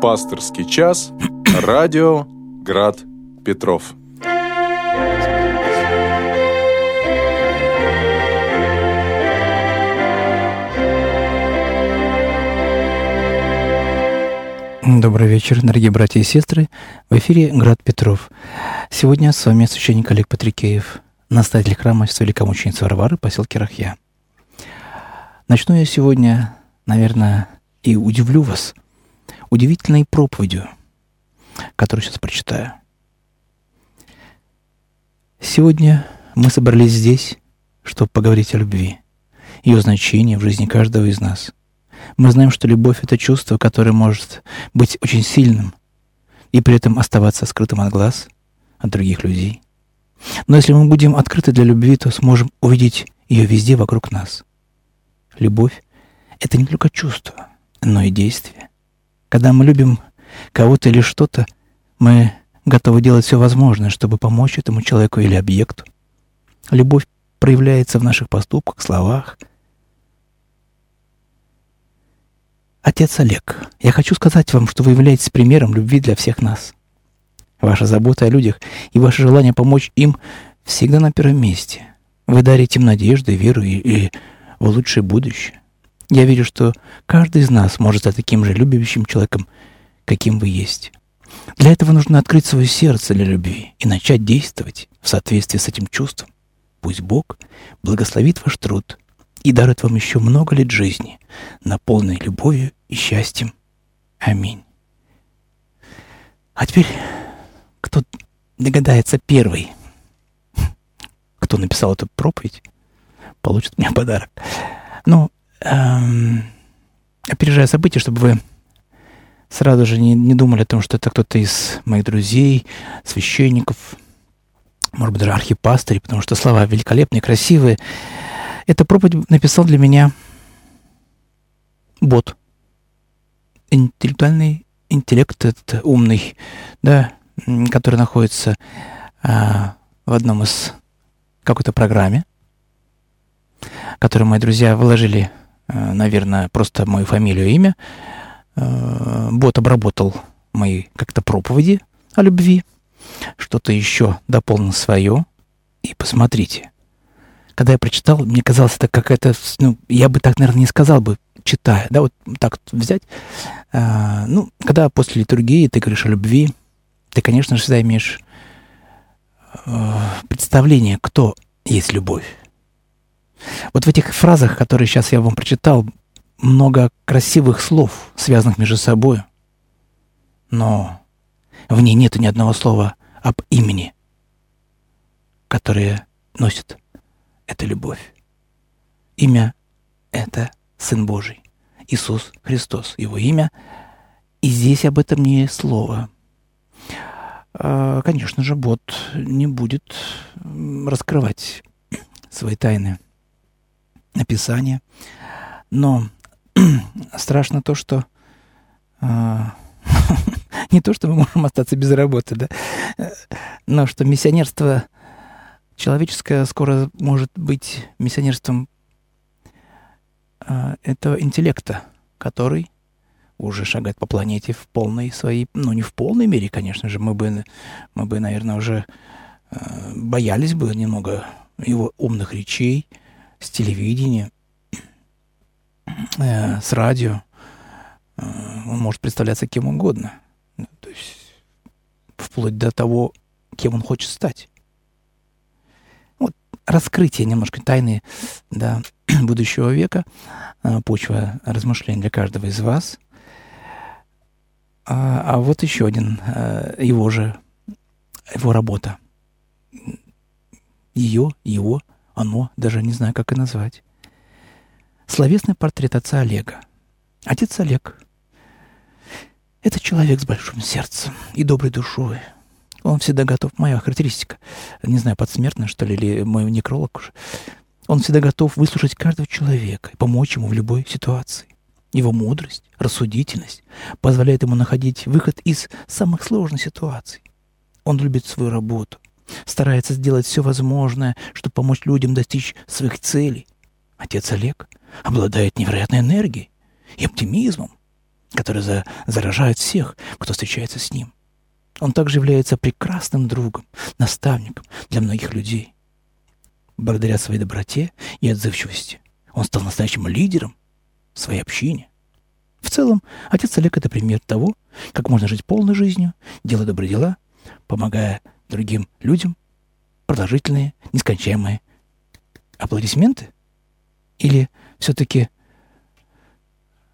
Пасторский час. Радио Град Петров. Добрый вечер, дорогие братья и сестры. В эфире Град Петров. Сегодня с вами священник Олег Патрикеев, настоятель храма великомученицы Варвары, поселке Рахья. Начну я сегодня, наверное, и удивлю вас удивительной проповедью, которую сейчас прочитаю. Сегодня мы собрались здесь, чтобы поговорить о любви, ее значении в жизни каждого из нас – мы знаем, что любовь — это чувство, которое может быть очень сильным и при этом оставаться скрытым от глаз, от других людей. Но если мы будем открыты для любви, то сможем увидеть ее везде вокруг нас. Любовь — это не только чувство, но и действие. Когда мы любим кого-то или что-то, мы готовы делать все возможное, чтобы помочь этому человеку или объекту. Любовь проявляется в наших поступках, словах, Отец Олег, я хочу сказать вам, что вы являетесь примером любви для всех нас. Ваша забота о людях и ваше желание помочь им всегда на первом месте. Вы дарите им надежду, веру и, и в лучшее будущее. Я верю, что каждый из нас может стать таким же любящим человеком, каким вы есть. Для этого нужно открыть свое сердце для любви и начать действовать в соответствии с этим чувством. Пусть Бог благословит ваш труд и дарует вам еще много лет жизни, наполненной любовью и счастьем. Аминь. А теперь, кто догадается первый, кто написал эту проповедь, получит меня подарок. Ну, эм, опережая события, чтобы вы сразу же не, не думали о том, что это кто-то из моих друзей, священников, может быть, даже архипастырей, потому что слова великолепные, красивые. Эта проповедь написал для меня бот – интеллектуальный интеллект, этот умный, да, который находится а, в одном из какой-то программе, которую мои друзья вложили, наверное, просто мою фамилию и имя. А, бот обработал мои как-то проповеди о любви, что-то еще дополнил свое. И посмотрите, когда я прочитал, мне казалось, это какая-то, ну, я бы так, наверное, не сказал бы, читая, да, вот так взять. А, ну, когда после литургии ты говоришь о любви, ты, конечно же, всегда имеешь представление, кто есть любовь. Вот в этих фразах, которые сейчас я вам прочитал, много красивых слов, связанных между собой, но в ней нет ни одного слова об имени, которое носит эта любовь. Имя — это Сын Божий, Иисус Христос, Его имя. И здесь об этом не слово. А, конечно же, бот не будет раскрывать свои тайны написания. Но страшно то, что а, не то, что мы можем остаться без работы, да, но что миссионерство человеческое скоро может быть миссионерством а, этого интеллекта, который уже шагает по планете в полной своей, ну не в полной мере, конечно же, мы бы, мы бы, наверное, уже э, боялись бы немного его умных речей с телевидения, э, с радио. Э, он может представляться кем угодно, ну, то есть вплоть до того, кем он хочет стать. Вот раскрытие немножко тайны, да, будущего века, а, почва размышлений для каждого из вас. А, а вот еще один, его же, его работа. Ее, его, оно, даже не знаю, как и назвать. Словесный портрет отца Олега. Отец Олег — это человек с большим сердцем и доброй душой. Он всегда готов. Моя характеристика, не знаю, подсмертная, что ли, или мой некролог уже. Он всегда готов выслушать каждого человека и помочь ему в любой ситуации. Его мудрость, рассудительность позволяет ему находить выход из самых сложных ситуаций. Он любит свою работу, старается сделать все возможное, чтобы помочь людям достичь своих целей. Отец Олег обладает невероятной энергией и оптимизмом. который за, заражает всех, кто встречается с ним. Он также является прекрасным другом, наставником для многих людей. Благодаря своей доброте и отзывчивости он стал настоящим лидером в своей общине. В целом, отец Олег – это пример того, как можно жить полной жизнью, делая добрые дела, помогая другим людям, продолжительные, нескончаемые аплодисменты? Или все-таки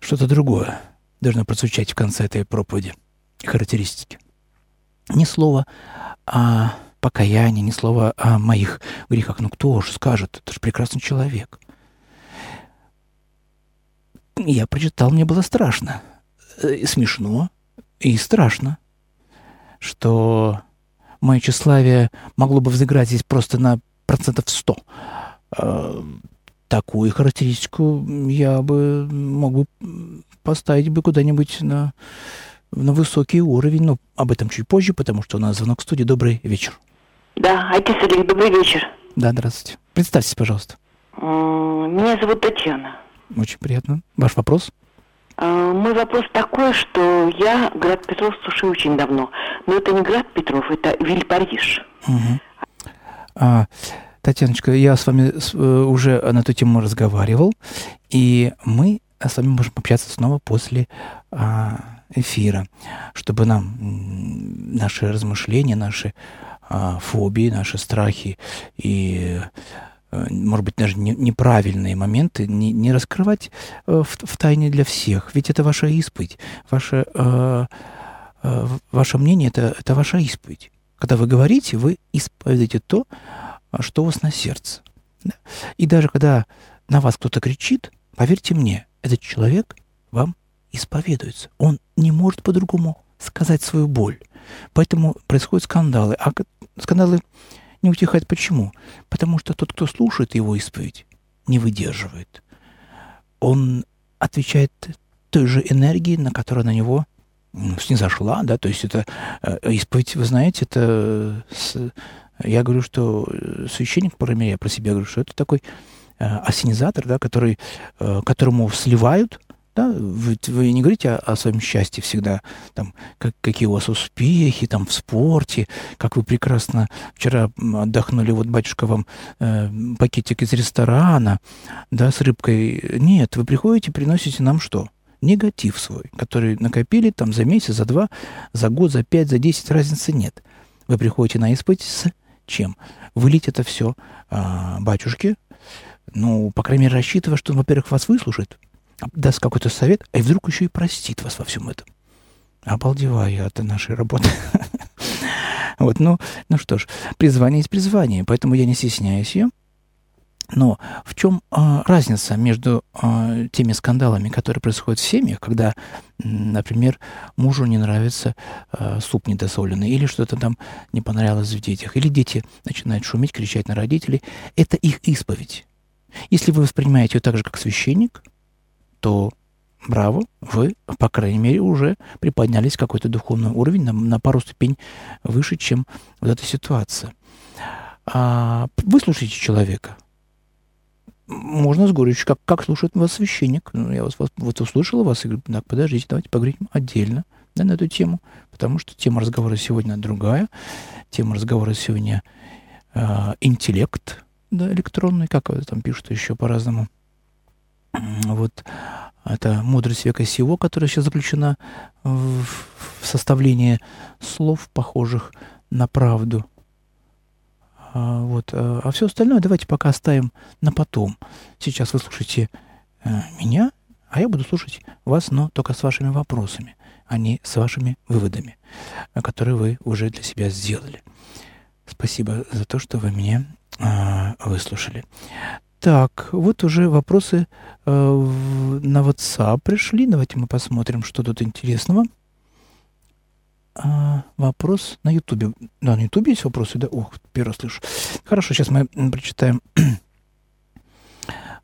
что-то другое должно прозвучать в конце этой проповеди, характеристики? Ни слова о покаянии, ни слова о моих грехах. Ну кто же скажет? Это же прекрасный человек. Я прочитал, мне было страшно. Э, и смешно и страшно, что мое тщеславие могло бы взыграть здесь просто на процентов сто. Э, такую характеристику я бы мог бы поставить бы куда-нибудь на, на высокий уровень. Но об этом чуть позже, потому что у нас звонок в студии. Добрый вечер. Да, отец Олег, добрый вечер. Да, здравствуйте. Представьтесь, пожалуйста. Меня зовут Татьяна. Очень приятно. Ваш вопрос? А, мой вопрос такой, что я град Петров слушаю очень давно. Но это не град Петров, это Вильпариж. Угу. А, Татьяночка, я с вами э, уже на эту тему разговаривал, и мы с вами можем общаться снова после а, эфира, чтобы нам наши размышления, наши а, фобии, наши страхи и может быть, даже не, неправильные моменты не, не раскрывать э, в, в тайне для всех. Ведь это ваша исповедь. Ваше, э, э, ваше мнение это, это ваша исповедь. Когда вы говорите, вы исповедуете то, что у вас на сердце. И даже когда на вас кто-то кричит, поверьте мне, этот человек вам исповедуется. Он не может по-другому сказать свою боль. Поэтому происходят скандалы. А скандалы не утихает почему? Потому что тот, кто слушает его исповедь, не выдерживает. Он отвечает той же энергией, на которая на него снизошла, да, то есть это э, исповедь, вы знаете, это с, я говорю, что священник, по я про себя говорю, что это такой э, осенизатор, да, который, э, которому сливают да, вы, вы не говорите о, о своем счастье всегда, там, как, какие у вас успехи там, в спорте, как вы прекрасно вчера отдохнули, вот батюшка вам э, пакетик из ресторана, да, с рыбкой. Нет, вы приходите, приносите нам что? Негатив свой, который накопили там за месяц, за два, за год, за пять, за десять, разницы нет. Вы приходите на исповедь с чем? Вылить это все а, батюшке, ну, по крайней мере, рассчитывая, что он, во-первых, вас выслушает, даст какой-то совет, а вдруг еще и простит вас во всем этом. Обалдеваю от нашей работы. вот, ну, ну что ж, призвание есть призвание, поэтому я не стесняюсь ее. Но в чем э, разница между э, теми скандалами, которые происходят в семьях, когда, например, мужу не нравится э, суп недосоленный, или что-то там не понравилось в детях, или дети начинают шуметь, кричать на родителей, это их исповедь. Если вы воспринимаете ее так же, как священник, то браво, вы, по крайней мере, уже приподнялись какой-то духовный уровень на, на пару ступень выше, чем вот эта ситуация. А, выслушайте человека. Можно с горечью, как, как слушает вас священник. Ну, я вас, вас вот услышала вас и говорю, так, подождите, давайте поговорим отдельно да, на эту тему, потому что тема разговора сегодня другая. Тема разговора сегодня э, интеллект да, электронный, как там пишут еще по-разному вот это мудрость века сего, которая сейчас заключена в, составлении слов, похожих на правду. А, вот. А, а все остальное давайте пока оставим на потом. Сейчас вы слушаете э, меня, а я буду слушать вас, но только с вашими вопросами, а не с вашими выводами, которые вы уже для себя сделали. Спасибо за то, что вы меня э, выслушали. Так, вот уже вопросы э, на WhatsApp пришли. Давайте мы посмотрим, что тут интересного. А, вопрос на YouTube. Да, на YouTube есть вопросы, да? Ох, первый слышу. Хорошо, сейчас мы прочитаем.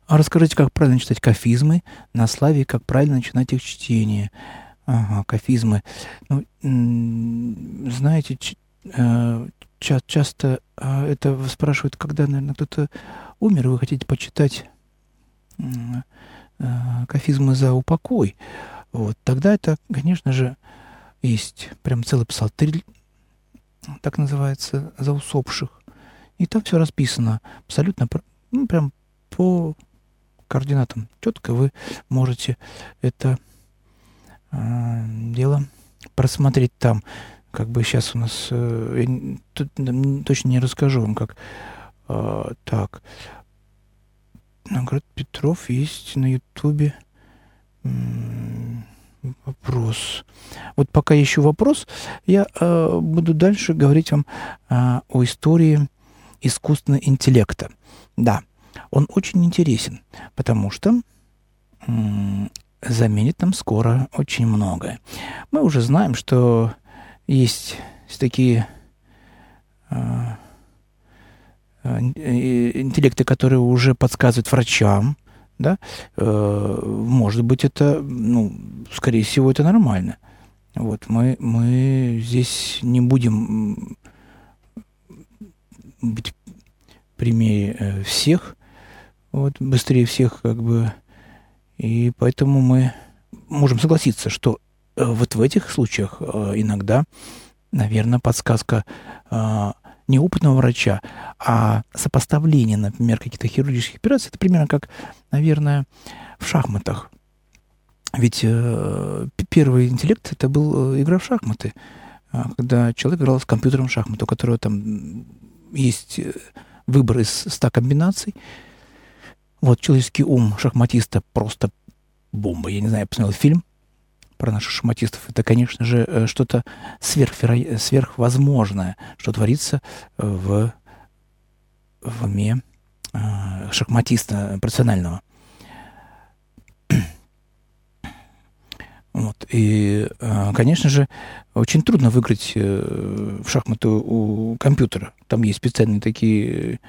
А расскажите, как правильно читать кафизмы на славе, как правильно начинать их чтение. Ага, кафизмы. Ну, знаете, э, ча часто э, это спрашивают, когда, наверное, кто-то умер, вы хотите почитать э, кафизмы за упокой. вот, тогда это, конечно же, есть прям целый псалтырь, так называется, за усопших. И там все расписано абсолютно, ну, прям по координатам. Четко вы можете это э, дело просмотреть там. Как бы сейчас у нас... Э, я тут, точно не расскажу вам, как... Э, так. Наград Петров есть на Ютубе. Вопрос. Вот пока ищу вопрос, я э, буду дальше говорить вам э, о истории искусственного интеллекта. Да, он очень интересен, потому что э, заменит нам скоро очень многое. Мы уже знаем, что есть такие э, интеллекты, которые уже подсказывают врачам, да, э, может быть, это, ну, скорее всего, это нормально. Вот, мы, мы здесь не будем быть прямее э, всех, вот, быстрее всех, как бы, и поэтому мы можем согласиться, что э, вот в этих случаях э, иногда, наверное, подсказка э, не опытного врача, а сопоставление, например, каких-то хирургических операций, это примерно как, наверное, в шахматах. Ведь э, первый интеллект это был э, игра в шахматы, э, когда человек играл с компьютером в шахматы, у которого там есть э, выбор из 100 комбинаций. Вот человеческий ум шахматиста просто бомба. Я не знаю, я посмотрел фильм про наших шахматистов, это, конечно же, э, что-то сверхверо... сверхвозможное, что творится э, в, в уме э, шахматиста профессионального. Вот. И, конечно же, очень трудно выиграть в шахматы у компьютера. Там есть специальные такие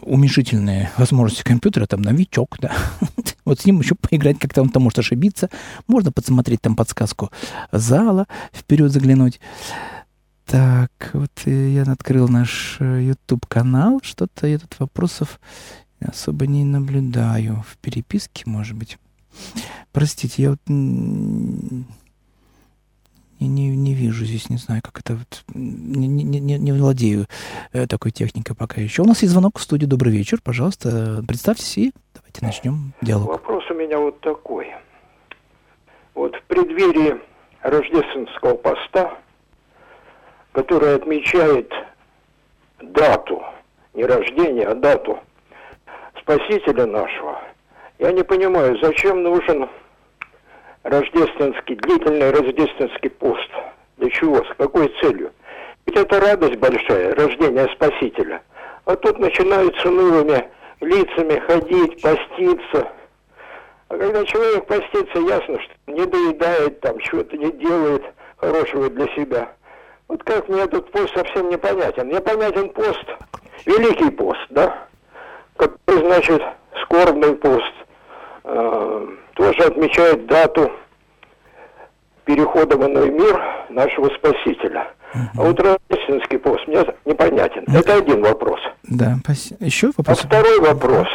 уменьшительные возможности компьютера, там новичок, да. вот с ним еще поиграть, как-то он там может ошибиться. Можно подсмотреть там подсказку зала, вперед заглянуть. Так, вот я открыл наш э, YouTube-канал. Что-то я тут вопросов особо не наблюдаю. В переписке, может быть. Простите, я вот я не, не вижу здесь, не знаю, как это... Вот, не, не, не, владею э, такой техникой пока еще. У нас есть звонок в студию. Добрый вечер. Пожалуйста, представьтесь и давайте начнем диалог. Вопрос у меня вот такой. Вот в преддверии рождественского поста, который отмечает дату, не рождение, а дату Спасителя нашего, я не понимаю, зачем нужен рождественский, длительный рождественский пост. Для чего? С какой целью? Ведь это радость большая, рождение Спасителя. А тут начинают с унылыми лицами ходить, поститься. А когда человек постится, ясно, что не доедает, там, чего-то не делает хорошего для себя. Вот как мне этот пост совсем непонятен. Мне понятен пост, Великий пост, да, который, значит, скорбный пост – Э, тоже отмечает дату перехода в иной мир нашего Спасителя. А вот рождественский пост мне непонятен. Это, это один вопрос. Да, еще вопрос? А второй вопрос.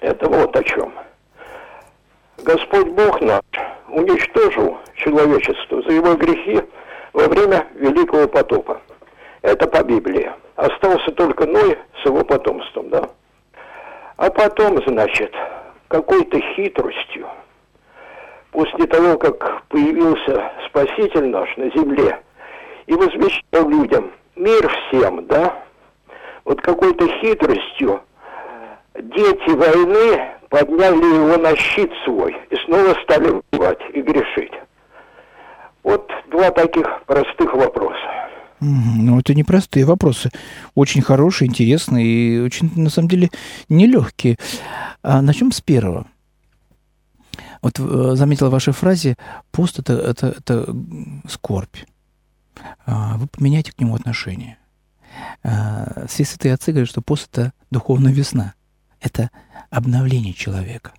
Это вот о чем. Господь Бог наш уничтожил человечество за его грехи во время Великого потопа. Это по Библии. Остался только Ной с его потомством, да? А потом, значит, какой-то хитростью, после того, как появился Спаситель наш на земле и возвещал людям мир всем, да, вот какой-то хитростью дети войны подняли его на щит свой и снова стали воевать и грешить. Вот два таких простых вопроса. Ну, это непростые вопросы. Очень хорошие, интересные и очень, на самом деле, нелегкие. А начнем с первого. Вот э, заметила в вашей фразе, пост это, это, это скорбь. А, вы поменяйте к нему отношение. А, все святые отцы говорят, что пост это духовная весна. Это обновление человека.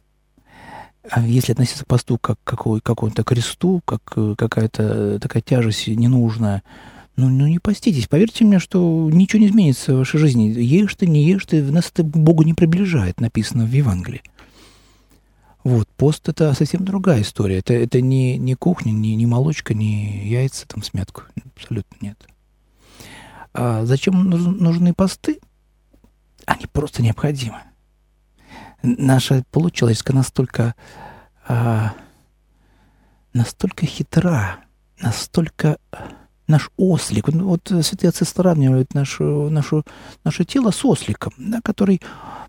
А если относиться к посту как к какому-то кресту, как э, какая-то такая тяжесть ненужная, ну, ну не поститесь. Поверьте мне, что ничего не изменится в вашей жизни. Ешь ты, не ешь ты, нас это Богу не приближает, написано в Евангелии. Вот, пост это совсем другая история. Это, это не, не кухня, не, не молочка, не яйца там с. Абсолютно нет. А зачем нужны посты? Они просто необходимы. Наша получеловеческая настолько, а, настолько хитра, настолько наш ослик. Вот святые отцы сравнивают нашу, нашу, наше тело с осликом, да, который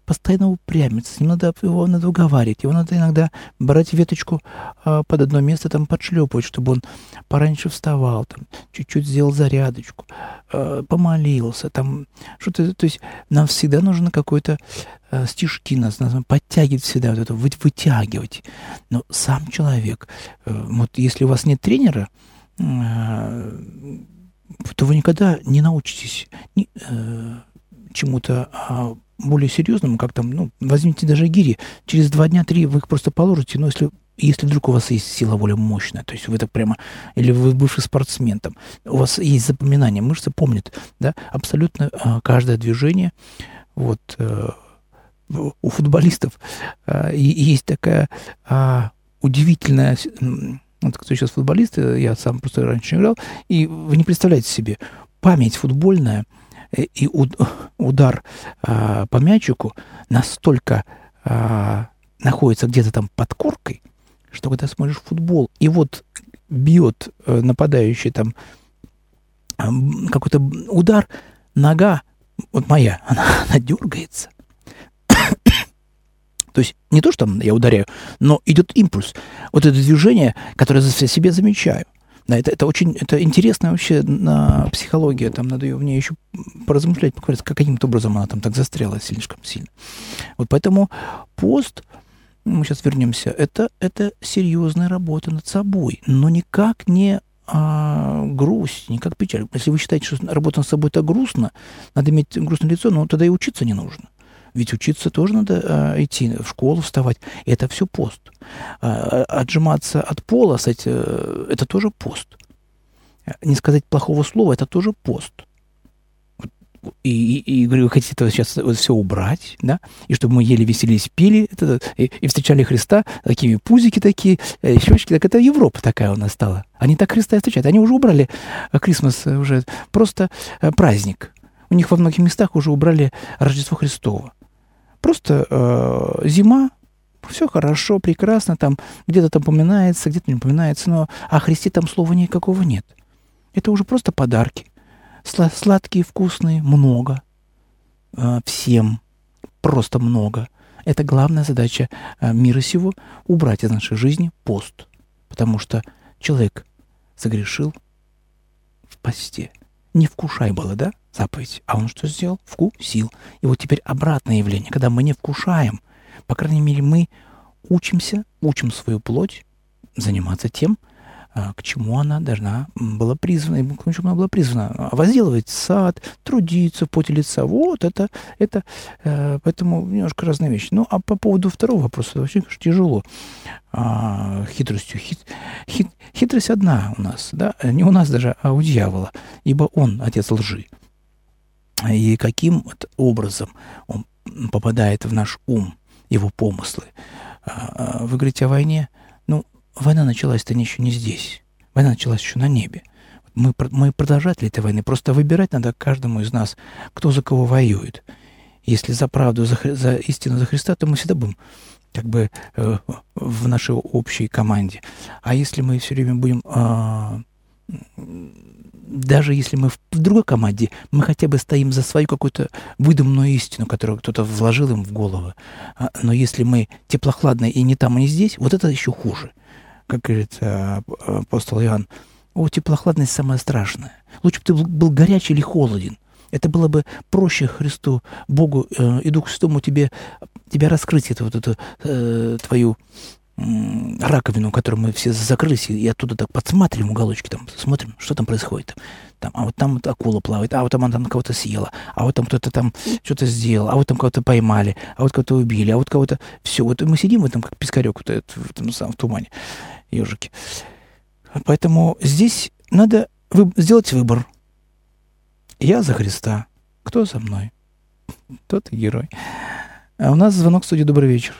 постоянно упрямится, с надо, его надо уговаривать, его надо иногда брать веточку а, под одно место, там подшлепывать, чтобы он пораньше вставал, там, чуть-чуть сделал зарядочку, а, помолился, там, что-то, то есть нам всегда нужно какой-то а, стишки, нас, нас подтягивать всегда, вот это, вы, вытягивать. Но сам человек, а, вот если у вас нет тренера, то вы никогда не научитесь ни, а, чему-то а, более серьезному, как там, ну, возьмите даже гири, через два дня, три вы их просто положите, но если если вдруг у вас есть сила воли мощная, то есть вы так прямо, или вы бывший спортсмен, там, у вас есть запоминание, мышцы помнят, да, абсолютно а, каждое движение, вот, а, у футболистов и, есть такая а, удивительная, вот кто сейчас футболист, я сам просто раньше играл, и вы не представляете себе, память футбольная – Э, и удар а, по мячику настолько а, находится где-то там под коркой, что когда смотришь футбол, и вот бьет а, нападающий там какой-то удар, нога, вот моя, она, она дергается. То есть не то, что там я ударяю, но идет импульс. Вот это движение, которое за себе замечаю – это, это очень это интересная вообще на психология. Там надо ее в ней еще поразмышлять, поговорить, каким-то образом она там так застряла слишком сильно. Вот поэтому пост, мы сейчас вернемся, это, это серьезная работа над собой, но никак не а, грусть, не как печаль. Если вы считаете, что работа над собой это грустно, надо иметь грустное лицо, но тогда и учиться не нужно. Ведь учиться тоже надо а, идти, в школу вставать. Это все пост. А, отжиматься от пола, кстати, э, это тоже пост. Не сказать плохого слова, это тоже пост. И, и, и говорю, вы хотите это сейчас вот все убрать, да, и чтобы мы ели, веселились, пили, это, и, и встречали Христа, такими пузики такие, э, щечки, так это Европа такая у нас стала. Они так Христа и встречают. Они уже убрали э, Крисмас, уже просто праздник. У них во многих местах уже убрали Рождество Христово. Просто э, зима, все хорошо, прекрасно, там где-то там упоминается, где-то не упоминается, но о Христе там слова никакого нет. Это уже просто подарки. Сла- сладкие, вкусные, много. Э, всем. Просто много. Это главная задача э, мира сего — убрать из нашей жизни пост. Потому что человек согрешил в посте. Не вкушай было, да? Заповедь. А он что сделал? Вкусил. И вот теперь обратное явление, когда мы не вкушаем. По крайней мере, мы учимся, учим свою плоть заниматься тем, а, к чему она должна была призвана, к чему она была призвана. Возделывать сад, трудиться в поте лица. Вот это, это, э, поэтому немножко разные вещи. Ну, а по поводу второго вопроса, вообще, конечно, тяжело. А, хитростью. Хит, хит, хитрость одна у нас, да, не у нас даже, а у дьявола, ибо он отец лжи и каким образом он попадает в наш ум, его помыслы. А, а, вы говорите о войне. Ну, война началась-то еще не здесь. Война началась еще на небе. Мы, мы продолжатели этой войны. Просто выбирать надо каждому из нас, кто за кого воюет. Если за правду, за, за истину, за Христа, то мы всегда будем как бы э, в нашей общей команде. А если мы все время будем э, даже если мы в, другой команде, мы хотя бы стоим за свою какую-то выдуманную истину, которую кто-то вложил им в голову. А, но если мы теплохладные и не там, и не здесь, вот это еще хуже. Как говорит а, апостол Иоанн, о, теплохладность самое страшное. Лучше бы ты был горячий или холоден. Это было бы проще Христу, Богу э, и Духу Святому тебе, тебя раскрыть, эту, вот эту э, твою раковину, которую мы все закрылись, и оттуда так подсматриваем уголочки, там, смотрим, что там происходит. Там, а вот там вот акула плавает, а вот там она там кого-то съела, а вот там кто-то там что-то сделал, а вот там кого-то поймали, а вот кого-то убили, а вот кого-то... Все, вот мы сидим в этом, как пескарек вот этот, в этом самом в тумане, ежики. Поэтому здесь надо вы, сделать выбор. Я за Христа. Кто за мной? Тот и герой. А у нас звонок в студии. Добрый вечер.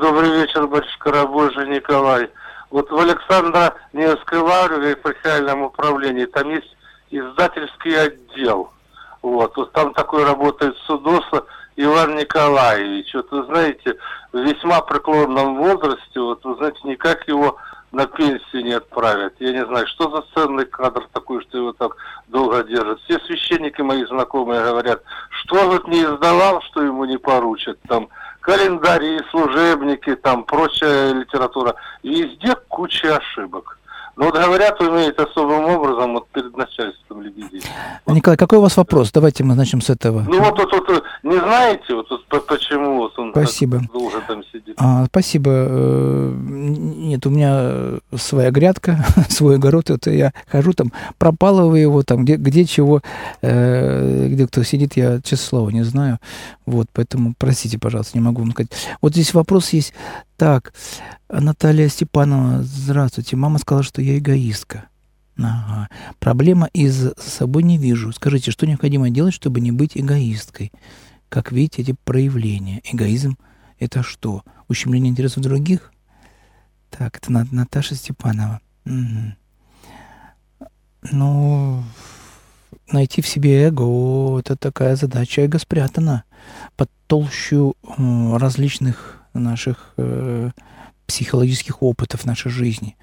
Добрый вечер, батюшка Рабожий Николай. Вот в Александра в префиальном управлении там есть издательский отдел. Вот, вот там такой работает Судоса Иван Николаевич. Вот вы знаете, в весьма преклонном возрасте, вот вы знаете, никак его на пенсию не отправят. Я не знаю, что за ценный кадр такой, что его так долго держат. Все священники мои знакомые говорят, что вот не издавал, что ему не поручат. Там календари, служебники, там прочая литература. Везде куча ошибок. Ну вот говорят, умеет особым образом вот перед начальством лебедей. Николай, какой у вас вопрос? Давайте мы начнем с этого. Ну вот, вот, вот не знаете, вот, вот почему вот он спасибо. долго там сидит? А, спасибо. Э, нет, у меня своя грядка, свой огород, это я хожу там, пропалываю его там, где, где чего, э, где кто сидит, я, честно слово, не знаю. Вот, поэтому простите, пожалуйста, не могу вам сказать. Вот здесь вопрос есть. Так, Наталья Степанова, здравствуйте. Мама сказала, что я эгоистка. Ага. Проблема из собой не вижу. Скажите, что необходимо делать, чтобы не быть эгоисткой? Как видите эти проявления? Эгоизм – это что? Ущемление интересов других? Так, это Наташа Степанова. Угу. Ну, найти в себе эго – это такая задача. Эго спрятано под толщу различных наших э, психологических опытов нашей жизни.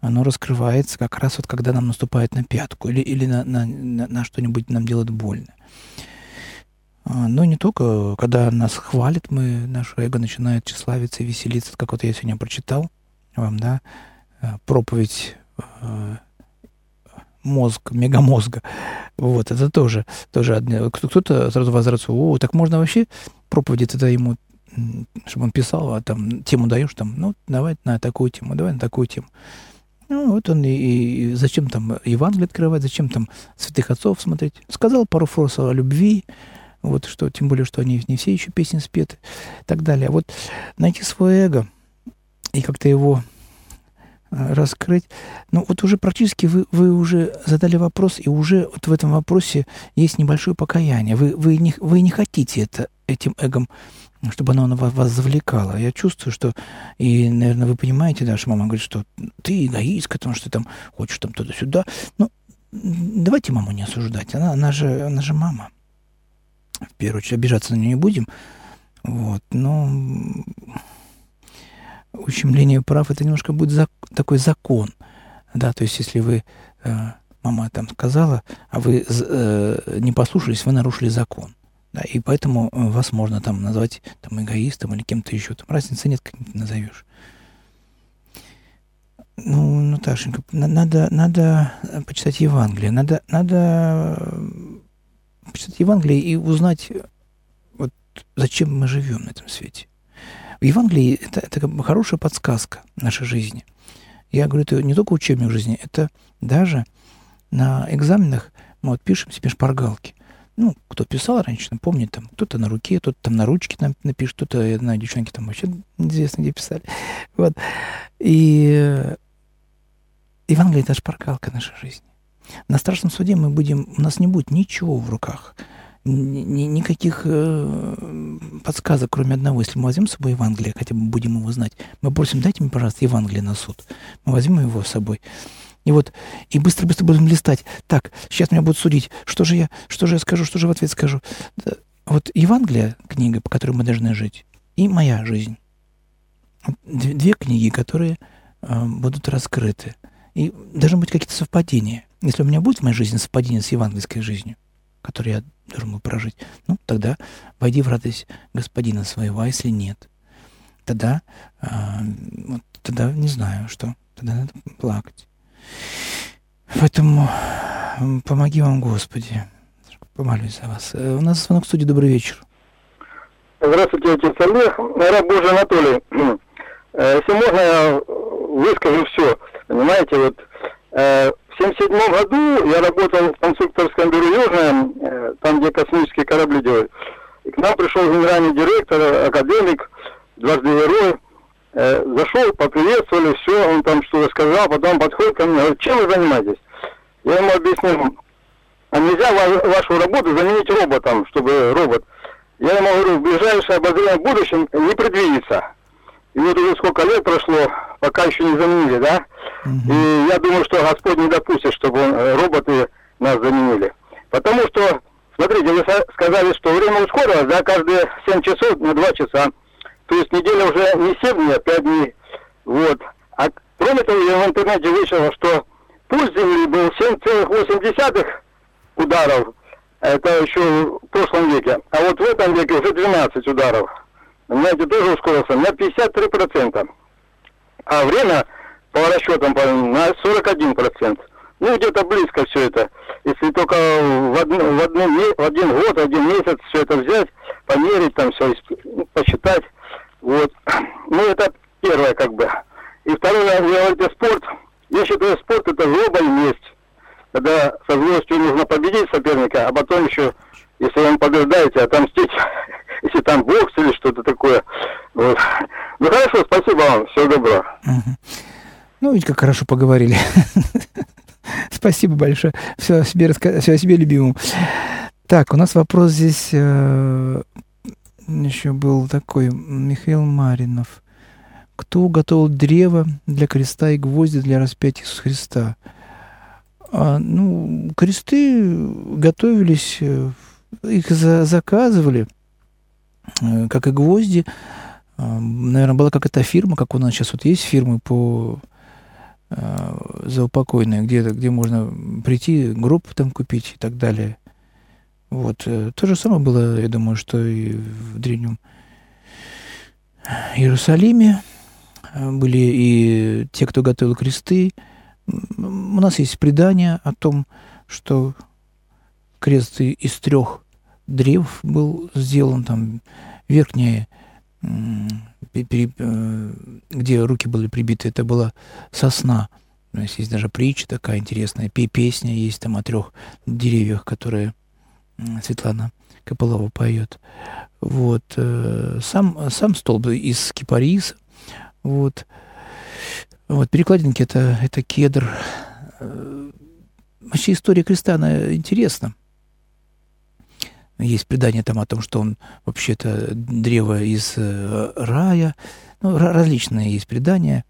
Оно раскрывается как раз вот когда нам наступает на пятку или, или на, на, на, на что-нибудь нам делает больно. А, но не только, когда нас хвалит, мы, наше эго начинает тщеславиться и веселиться, как вот я сегодня прочитал вам, да, э, проповедь э, мозг, мегамозга. Вот, это тоже, тоже кто-то сразу возразится, о, так можно вообще проповеди тогда ему чтобы он писал, а там тему даешь, там, ну, давай на такую тему, давай на такую тему. Ну, вот он и, и зачем там Евангелие открывать, зачем там святых отцов смотреть. Сказал пару фраз о любви, вот что, тем более, что они не все еще песни спеты и так далее. А вот найти свое эго и как-то его а, раскрыть. Ну, вот уже практически вы, вы уже задали вопрос, и уже вот в этом вопросе есть небольшое покаяние. Вы, вы, не, вы не хотите это, этим эгом чтобы оно вас завлекало. Я чувствую, что, и, наверное, вы понимаете, да, что мама говорит, что ты эгоистка, потому что ты там хочешь там туда-сюда. Ну, давайте маму не осуждать. Она, она, же, она же мама. В первую очередь, обижаться на нее не будем. Вот, но ущемление прав это немножко будет зак такой закон. Да, то есть, если вы, э, мама там сказала, а вы э, не послушались, вы нарушили закон. Да, и поэтому э, вас можно там назвать там, эгоистом или кем-то еще. Там разницы нет, как ты назовешь. Ну, Наташенька, надо, надо почитать Евангелие. Надо, надо э, почитать Евангелие и узнать, вот зачем мы живем на этом свете. В Евангелии это, это как хорошая подсказка нашей жизни. Я говорю, это не только учебник жизни, это даже на экзаменах мы вот пишем себе шпаргалки ну, кто писал раньше, помнит, там, кто-то на руке, кто-то там на ручке там напишет, кто-то, я знаю, девчонки там вообще неизвестно, где писали. Вот. И Евангелие — это шпаргалка нашей жизни. На страшном суде мы будем, у нас не будет ничего в руках, ни, никаких э, подсказок, кроме одного. Если мы возьмем с собой Евангелие, хотя бы будем его знать, мы просим, дайте мне, пожалуйста, Евангелие на суд. Мы возьмем его с собой. И вот, и быстро-быстро будем листать. Так, сейчас меня будут судить. Что же я, что же я скажу, что же в ответ скажу? Вот Евангелие, книга, по которой мы должны жить, и моя жизнь. Две, книги, которые э, будут раскрыты. И должны быть какие-то совпадения. Если у меня будет в моей жизни совпадение с евангельской жизнью, которую я должен был прожить, ну, тогда войди в радость господина своего, а если нет, тогда, э, вот, тогда не знаю, что, тогда надо плакать. Поэтому помоги вам, Господи. Помолюсь за вас. Э, у нас звонок в студии. Добрый вечер. Здравствуйте, отец Олег. Раб Божий Анатолий. Э, если можно, я выскажу все. Понимаете, вот э, в 77 году я работал в конструкторском бюро Южное, там, где космические корабли делают. И к нам пришел генеральный директор, академик, дважды герой, э, зашел, поприветствовали, все, он там что-то сказал, потом подходит ко мне, говорит, чем вы занимаетесь? Я ему объяснил, а нельзя ва- вашу работу заменить роботом, чтобы робот. Я ему говорю, в ближайшее обозримое будущем не предвидится. И вот уже сколько лет прошло, пока еще не заменили, да? Мгм. И я думаю, что Господь не допустит, чтобы он, э, роботы нас заменили. Потому что, смотрите, вы сказали, что время ускорилось, да, каждые 7 часов на 2 часа. То есть неделя уже не 7 дней, а 5 дней. Вот. А кроме того, я в интернете вычел, что пульс Земли был 7,8 ударов. Это еще в прошлом веке. А вот в этом веке уже 12 ударов. Знаете, тоже ускорился на 53%. А время по расчетам на 41%. Ну, где-то близко все это. Если только в, одну- в, одну в один год, один месяц все это взять, померить там все, посчитать. Вот. Ну, это первое как бы. И второе, вы говорите, спорт. Я считаю, спорт это злоба и месть. Когда со злостью нужно победить соперника, а потом еще, если он побеждаете, отомстить, если там бокс или что-то такое. Вот. Ну хорошо, спасибо вам, всего доброго. Ну, ведь как хорошо поговорили. Спасибо большое. Все о себе, раска... все о себе любимом. Так, у нас вопрос здесь э, еще был такой. Михаил Маринов. Кто уготовил древо для креста и гвозди для распятия Иисуса Христа? А, ну, кресты готовились, э, их за- заказывали, э, как и гвозди. Наверное, была какая-то фирма, как у нас сейчас вот есть фирмы по э, заупокойные, где, где можно прийти, гроб там купить и так далее. Вот. э, То же самое было, я думаю, что и в Древнем Иерусалиме. Были и те, кто готовил кресты. У нас есть предание о том, что крест из трех древ был сделан, там верхняя э, где руки были прибиты, это была сосна. То есть есть даже притча такая интересная, пе- песня есть там о трех деревьях, которые Светлана Копылова поет. Вот. э, Сам, сам столб из кипариса. Вот. Вот, перекладинки это, это кедр. Э, Вообще история креста, она интересна. Есть предание там о том, что он вообще-то древо из э, рая. Ну, ра- различные есть предания.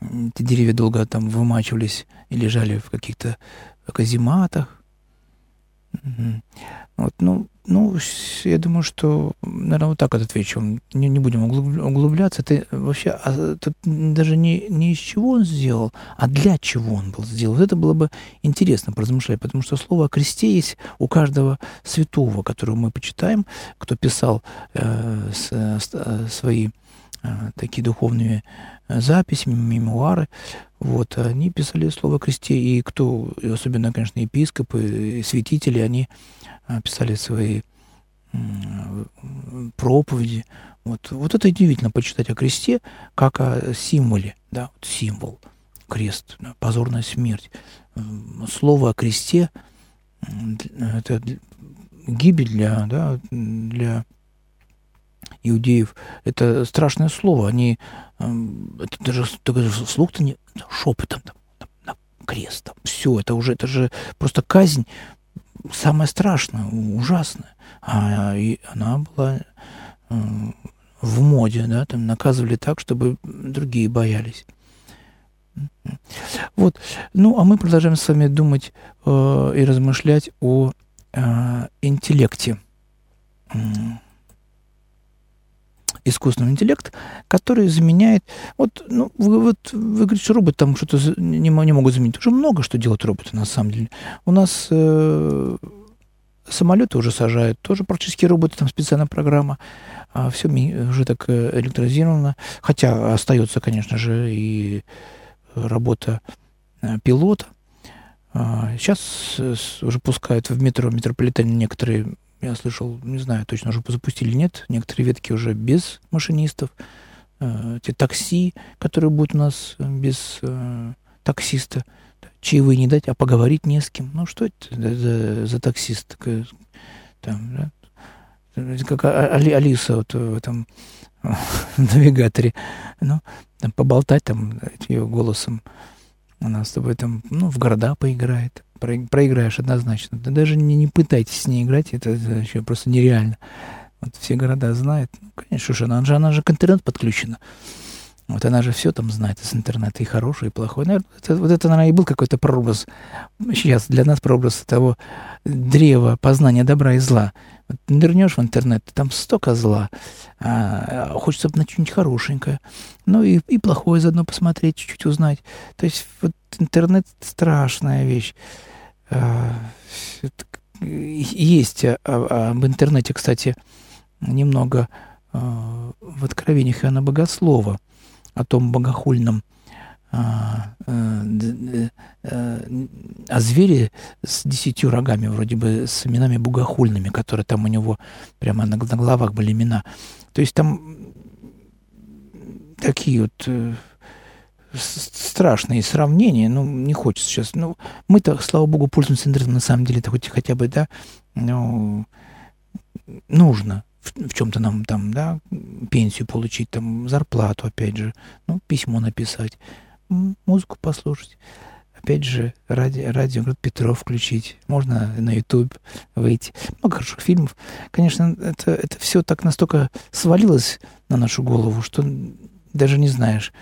Эти деревья долго там вымачивались и лежали в каких-то казематах. Вот, ну, ну, я думаю, что, наверное, вот так вот отвечу. Не, не будем углуб- углубляться. Это вообще а, тут даже не, не из чего он сделал, а для чего он был сделан. Вот это было бы интересно поразмышлять, потому что слово о кресте есть у каждого святого, которого мы почитаем, кто писал э, с- э, э, свои такие духовные э, записи, мемуары. Вот, они писали слово кресте, и кто, особенно, конечно, епископы, святители, они э, писали свои проповеди. Вот, вот это удивительно почитать о кресте, как о символе, да, символ, крест, позорная смерть. Слово о кресте это гибель для, да, для иудеев. Это страшное слово. Они эм, это даже, даже вслух-то не шепотом там, там, на крест. Там, все, это уже это же просто казнь самое страшное, ужасное. А и она была э, в моде, да, там наказывали так, чтобы другие боялись. Вот. Ну, а мы продолжаем с вами думать э, и размышлять о э, интеллекте. М. Искусственный интеллект, который заменяет... Вот, ну, вы, вот, вы говорите, что роботы там что-то не, не могут заменить. Уже много что делают роботы, на самом деле. У нас э, самолеты уже сажают, тоже практически роботы, там специальная программа. А все уже так э, электризировано. Хотя остается, конечно же, и работа э, пилота. А, Сейчас э, с- уже пускают в метро, в метрополитене некоторые, я слышал, не знаю, точно уже запустили, нет, некоторые ветки уже без машинистов. Э, Те такси, которые будут у нас э, без э, таксиста. Чаевые не дать, а поговорить не с кем. Ну, что это за, за- таксист? Там, да? Как А- Али- Алиса вот в этом навигаторе. Ну, там, поболтать там ее голосом. Она с тобой там, ну, в города поиграет. Про- проиграешь однозначно. Да даже не, не пытайтесь с ней играть, это, это еще просто нереально. Вот все города знают. Ну, конечно она, она же к интернету подключена. Вот она же все там знает из интернета, и хорошее, и плохое. Наверное, это, вот это, наверное, и был какой-то прообраз. Сейчас для нас прообраз того древа познания добра и зла. Вот нырнешь в интернет, там столько зла. А, хочется на что-нибудь хорошенькое. Ну и, и плохое заодно посмотреть, чуть-чуть узнать. То есть вот интернет страшная вещь. А, есть а, а, об интернете, кстати, немного а, в откровениях Иоанна Богослова о том богохульном а, а, а звере с десятью рогами, вроде бы с именами богохульными, которые там у него прямо на, на головах были имена. То есть там такие вот э, страшные сравнения, ну, не хочется сейчас. Ну, мы-то, слава богу, пользуемся интернетом, на самом деле, это хоть хотя бы, да, ну, нужно в, в чем-то нам там, да, пенсию получить, там, зарплату, опять же, ну, письмо написать, музыку послушать. Опять же, ради, радио говорит, Петров включить. Можно на YouTube выйти. Много хороших фильмов. Конечно, это, это все так настолько свалилось на нашу голову, что даже не знаешь.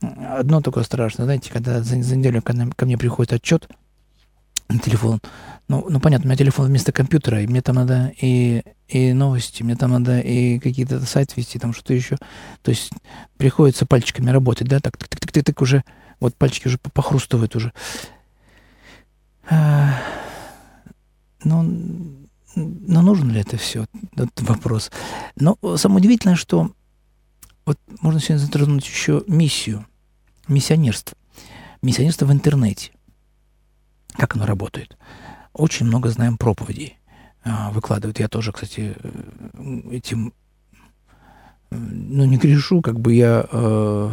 Одно такое страшное, знаете, когда за, за неделю ко, ко мне приходит отчет на телефон, ну, ну, понятно, у меня телефон вместо компьютера, и мне там надо и, и новости, мне там надо и какие-то сайты вести, там что-то еще. То есть приходится пальчиками работать, да, так, так, так, так, так, так уже, вот пальчики уже похрустывают уже. А, ну, но нужно ли это все? Этот вопрос. Но самое удивительное, что вот можно сегодня затронуть еще миссию, миссионерство. Миссионерство в интернете. Как оно работает? Очень много знаем проповедей. А, выкладывают. Я тоже, кстати, э, этим ну, не грешу, как бы я э,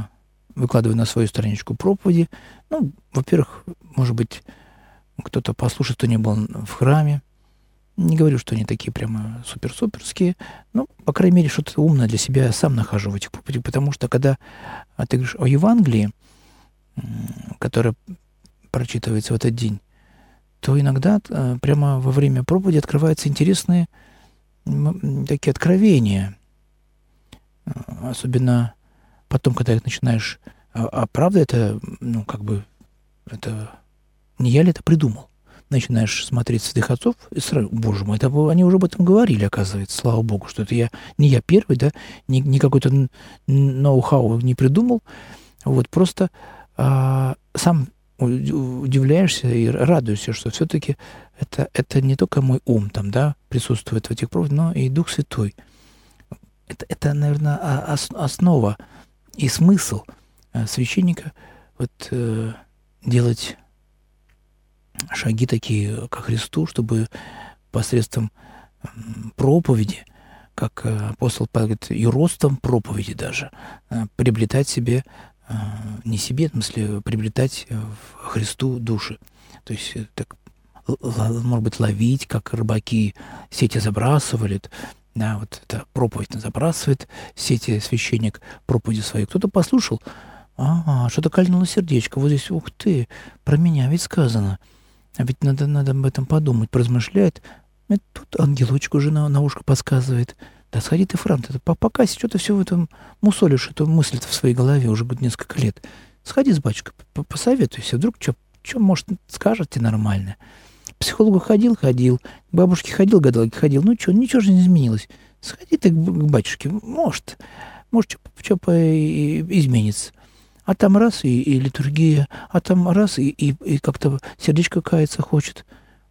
выкладываю на свою страничку проповеди. Ну, во-первых, может быть, кто-то послушает, кто не был в храме, не говорю, что они такие прямо супер-суперские, но, по крайней мере, что-то умное для себя я сам нахожу в этих проповедях, потому что когда а, ты говоришь о Евангелии, которое прочитывается в этот день, то иногда а, прямо во время проповеди открываются интересные такие откровения. А, особенно потом, когда начинаешь... А, а правда это, ну, как бы, это... Не я ли это придумал? начинаешь смотреть святых отцов, и сразу, боже мой, это, они уже об этом говорили, оказывается, слава богу, что это я, не я первый, да, не, не какой-то ноу-хау не придумал, вот, просто а, сам удивляешься и радуешься, что все-таки это, это не только мой ум там, да, присутствует в этих проповедях, но и Дух Святой. Это, это наверное, основа и смысл э, священника вот, э, делать шаги такие ко Христу, чтобы посредством проповеди, как э, апостол Павел говорит, и ростом проповеди даже, э, приобретать себе, не себе, в смысле, приобретать в Христу души. То есть так, может быть, ловить, как рыбаки сети забрасывали, да, вот эта проповедь забрасывает сети священник проповеди своей. Кто-то послушал, ага, что-то кольнуло сердечко, вот здесь, ух ты, про меня ведь сказано – а ведь надо, надо об этом подумать, поразмышляет. И тут ангелочку жена на ушко подсказывает. Да сходи ты, Франт, это по пока что-то все в этом мусолишь, эту мысль в своей голове уже несколько лет. Сходи с батюшкой, посоветуйся, вдруг что, что может, скажете нормально. К психологу ходил, ходил, к бабушке ходил, гадалке ходил. Ну что, ничего же не изменилось. Сходи ты к батюшке, может, может, что изменится а там раз и, и литургия, а там раз и, и, и как-то сердечко каяться хочет.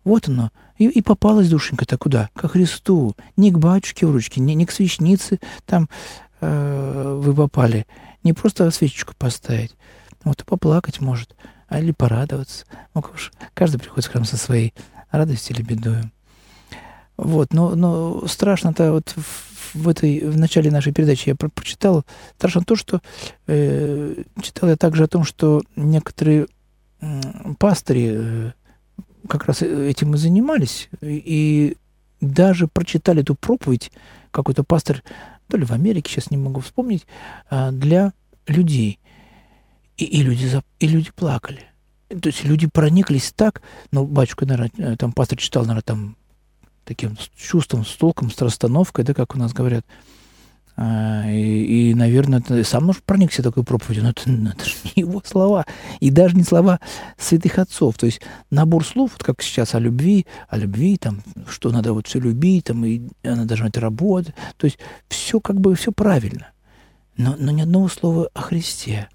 Вот оно. И, и попалась душенька-то куда? Ко Христу. Не к батюшке в ручке, не, не к свечнице там э, вы попали. Не просто свечечку поставить. Вот и поплакать может. А или порадоваться. Ну, каждый приходит в храм со своей радостью или бедою. Вот, но, но страшно-то вот в этой в начале нашей передачи я прочитал страшно то, что э, читал я также о том, что некоторые пастыри э, как раз этим и занимались и даже прочитали эту проповедь какой-то пастор, то ли в Америке, сейчас не могу вспомнить, э, для людей. И, и, люди, и люди плакали. То есть люди прониклись так, ну, батюшка, наверное, э, там пастор читал, наверное, там таким чувством, с толком, с расстановкой, да, как у нас говорят. А, и, и, наверное, ты сам может проникся такой проповедью, но это, ну, это же не его слова, и даже не слова святых отцов. То есть набор слов, вот как сейчас о любви, о любви, там, что надо вот все любить, там, и она должна это работать. То есть все как бы, все правильно. Но, но ни одного слова о Христе,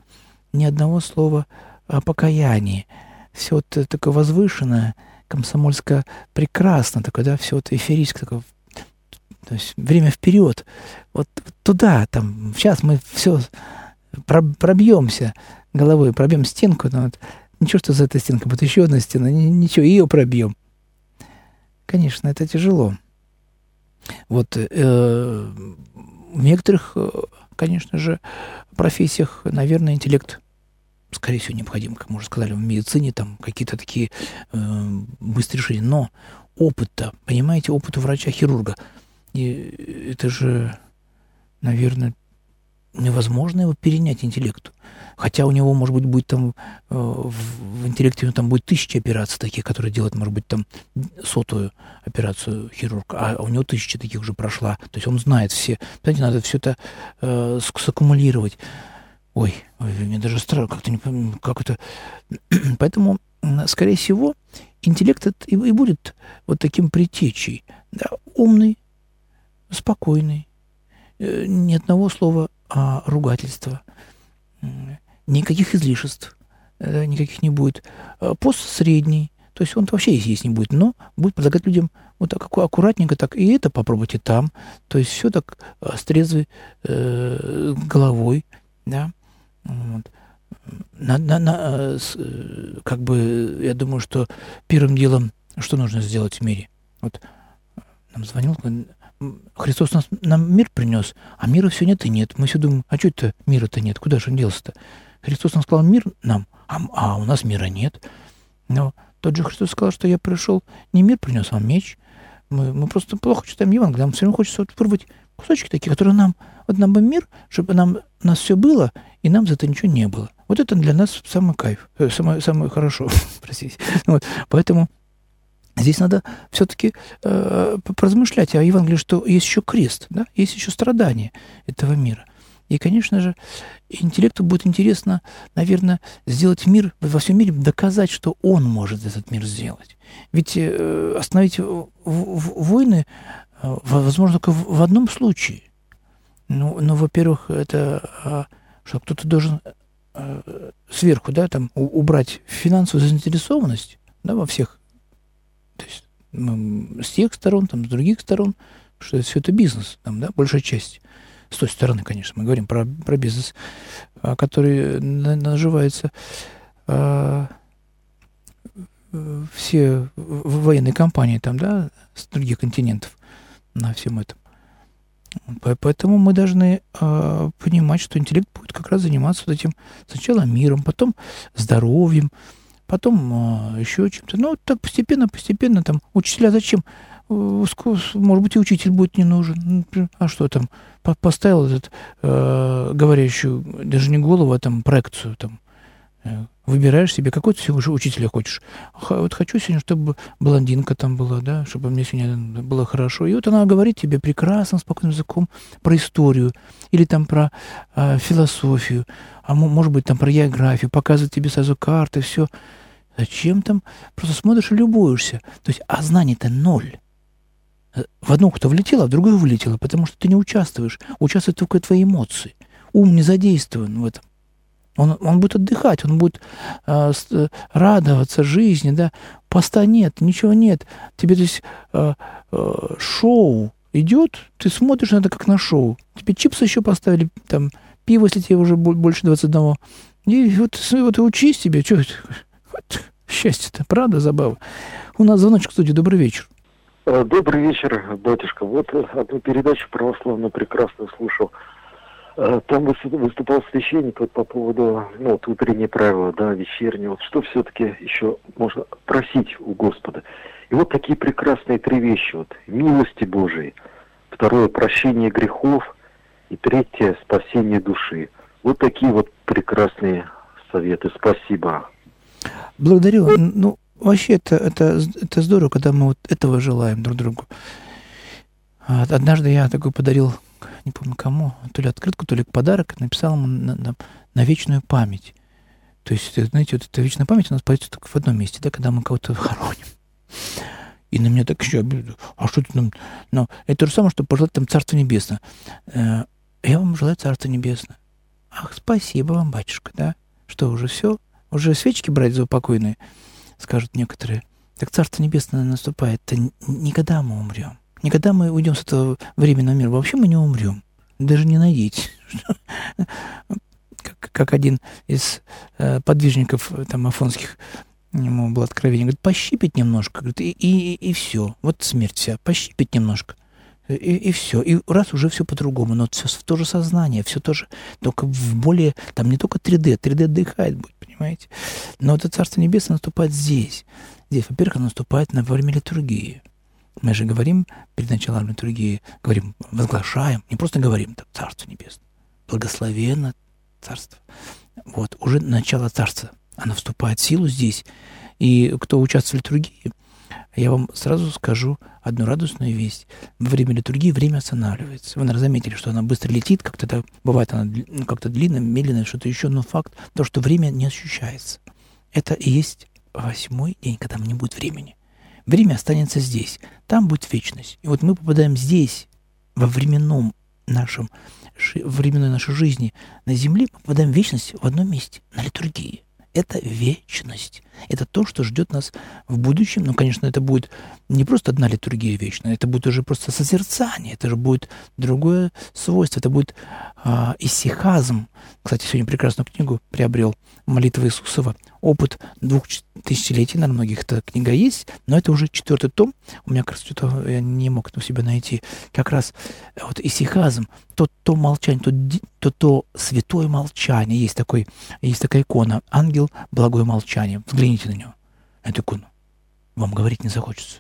ни одного слова о покаянии. Все вот такое возвышенное, комсомольско прекрасно, такое, да, все вот эфирическое, такое то есть время вперед. Вот туда, там, сейчас мы все пробьемся головой, пробьем стенку. Но вот, ничего, что за этой стенкой будет еще одна стена, ничего, ее пробьем. Конечно, это тяжело. Вот э, в некоторых, э, конечно же, профессиях, наверное, интеллект скорее всего, необходим, как мы уже сказали, в медицине, там какие-то такие э, быстрые решения. Но опыт-то, понимаете, опыт у врача-хирурга – и это же, наверное, невозможно его перенять интеллекту. Хотя у него, может быть, будет там э, в интеллекте там будет тысяча операций таких, которые делают, может быть, там сотую операцию хирург, а у него тысяча таких уже прошла. То есть он знает все. Понимаете, надо все это э, саккумулировать. Ой, ой, мне даже страшно, как-то не помню, как это. Поэтому, скорее всего, интеллект и будет вот таким притечей. Да, умный, спокойный, э, ни одного слова а ругательства, никаких излишеств, э, никаких не будет. Э, пост средний, то есть он вообще есть не будет, но будет предлагать людям вот так аккуратненько, так и это попробуйте там. То есть все так с трезвой э, головой, да. Вот. На, на, на, с, как бы, я думаю, что первым делом, что нужно сделать в мире? Вот нам звонил Христос нас, нам мир принес, а мира все нет и нет. Мы все думаем, а что это мира-то нет? Куда же он делся-то? Христос нам сказал мир нам, а, а у нас мира нет. Но тот же Христос сказал, что я пришел, не мир принес, а меч. Мы, мы просто плохо читаем Евангелие, нам все равно хочется вот вырвать кусочки такие, которые нам, вот нам бы мир, чтобы нам, у нас все было, и нам за это ничего не было. Вот это для нас самый кайф, э, самое, самое хорошо, простите. Вот, поэтому Здесь надо все-таки э, поразмышлять о Евангелии, что есть еще крест, да? есть еще страдания этого мира. И, конечно же, интеллекту будет интересно, наверное, сделать мир во всем мире, доказать, что он может этот мир сделать. Ведь э, остановить войны э, возможно только в, в одном случае. Ну, ну во-первых, это э, что кто-то должен э, сверху, да, там убрать финансовую заинтересованность да, во всех с тех сторон, там, с других сторон, что все это бизнес, там, да, большая часть. С той стороны, конечно, мы говорим про, про бизнес, а, который наживается а, все военные компании там, да, с других континентов на всем этом. Поэтому мы должны э, понимать, что интеллект будет как раз заниматься вот этим сначала миром, потом здоровьем, потом а, еще чем-то. Ну, так постепенно, постепенно там. Учителя зачем? Может быть, и учитель будет не нужен. Ну, а что там? Поставил этот э, говорящую, даже не голову, а там проекцию там. Э, выбираешь себе, какой ты сегодня учителя хочешь. Вот хочу сегодня, чтобы блондинка там была, да, чтобы мне сегодня было хорошо. И вот она говорит тебе прекрасным, спокойным языком про историю или там про э, философию, а может быть там про географию, показывает тебе сразу карты, все. Зачем там? Просто смотришь и любуешься. То есть, а знаний-то ноль. Э, в одну кто влетело, а в другую вылетело, потому что ты не участвуешь. Участвуют только твои эмоции. Ум не задействован в этом. Он, он будет отдыхать, он будет э, э, радоваться жизни, да. Поста нет, ничего нет. Тебе то есть э, э, шоу идет, ты смотришь на это как на шоу. Тебе чипсы еще поставили, там, пиво, если тебе уже больше 21. И вот, вот и учись тебе, что вот, счастье-то, правда, забава. У нас звоночек в добрый вечер. Э, добрый вечер, батюшка. Вот одну передачу православную прекрасно слушал. Э, там выступал священник вот по поводу, ну, вот утренние правила, да, вечерние. Вот что все-таки еще можно просить у Господа. И вот такие прекрасные три вещи. Вот милости Божией. Второе, прощение грехов. И третье, спасение души. Вот такие вот прекрасные советы. Спасибо. Благодарю. Ну, вообще это, это, это здорово, когда мы вот этого желаем друг другу. Однажды я такой подарил не помню кому, то ли открытку, то ли подарок, написал ему на, на, на вечную память. То есть, знаете, вот эта вечная память у нас появится только в одном месте, да, когда мы кого-то хороним. И на меня так еще а что ты там? Но это то же самое, что пожелать там Царство Небесное. Э, я вам желаю Царство Небесное. Ах, спасибо вам, батюшка, да? Что, уже все? Уже свечки брать за упокойные? Скажут некоторые. Так Царство Небесное наступает. Это никогда мы умрем. Никогда мы уйдем с этого временного мира. Вообще мы не умрем. Даже не надейтесь. Как, как один из э, подвижников там афонских ему было откровение, говорит, пощипить немножко, говорит, и, и, и все. Вот смерть вся, пощипить немножко. И, и все. И раз уже все по-другому, но все в то же сознание, все тоже, только в более, там не только 3D, 3D отдыхает будет, понимаете? Но это Царство Небесное наступает здесь. Здесь, во-первых, оно наступает на время литургии. Мы же говорим перед началом литургии, говорим, возглашаем, не просто говорим, так, Царство Небесное, благословенно Царство. Вот, уже начало Царства она вступает в силу здесь. И кто участвует в литургии, я вам сразу скажу одну радостную весть. Во время литургии время останавливается. Вы, наверное, заметили, что она быстро летит, как-то это, бывает она ну, как-то длинно, медленно, что-то еще, но факт то, что время не ощущается. Это и есть восьмой день, когда не будет времени. Время останется здесь, там будет вечность. И вот мы попадаем здесь, во временном нашем, временной нашей жизни на земле, мы попадаем в вечность в одном месте, на литургии это вечность. Это то, что ждет нас в будущем. Ну, конечно, это будет не просто одна литургия вечная, это будет уже просто созерцание, это же будет другое свойство, это будет а, исихазм. Кстати, сегодня прекрасную книгу приобрел «Молитва Иисусова». Опыт двух тысячелетий, на многих эта книга есть, но это уже четвертый том. У меня как раз что-то я не мог у себя найти. Как раз вот исихазм, то, то молчание, то, то, то святое молчание. Есть, такой, есть такая икона «Ангел, благое молчание». Взгляните на него, эту икону. Вам говорить не захочется.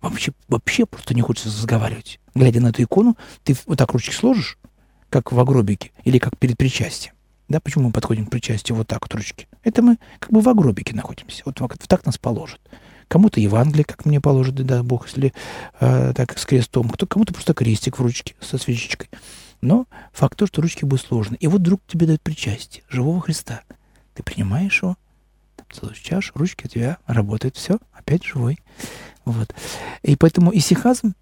Вообще, вообще просто не хочется разговаривать. Глядя на эту икону, ты вот так ручки сложишь, как в агробике или как перед причастием. Да, почему мы подходим к причастию вот так вот ручки? Это мы как бы в агробике находимся. Вот, так нас положат. Кому-то Евангелие, как мне положит, да, Бог, если э, так с крестом, кто кому-то просто крестик в ручке со свечечкой. Но факт то, что ручки будут сложены. И вот вдруг тебе дают причастие живого Христа. Ты принимаешь его, целуешь чашу, ручки у тебя работают, все, опять живой. Вот. И поэтому исихазм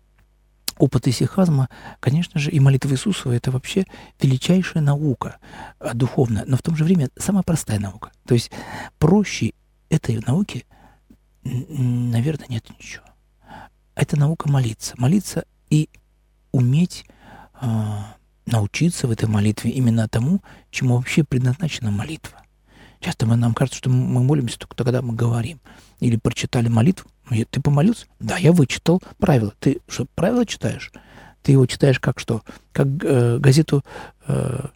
опыт исихазма, конечно же, и молитва Иисусова — это вообще величайшая наука а, духовная, но в то же время самая простая наука. То есть проще этой науки, наверное, нет ничего. Это наука молиться. Молиться и уметь э, научиться в этой молитве именно тому, чему вообще предназначена молитва. Часто мы, нам кажется, что мы молимся только тогда, мы говорим. Или прочитали молитву. Ты помолился? Да, я вычитал правила. Ты что, правила читаешь? Ты его читаешь как что? Как э, газету... Э,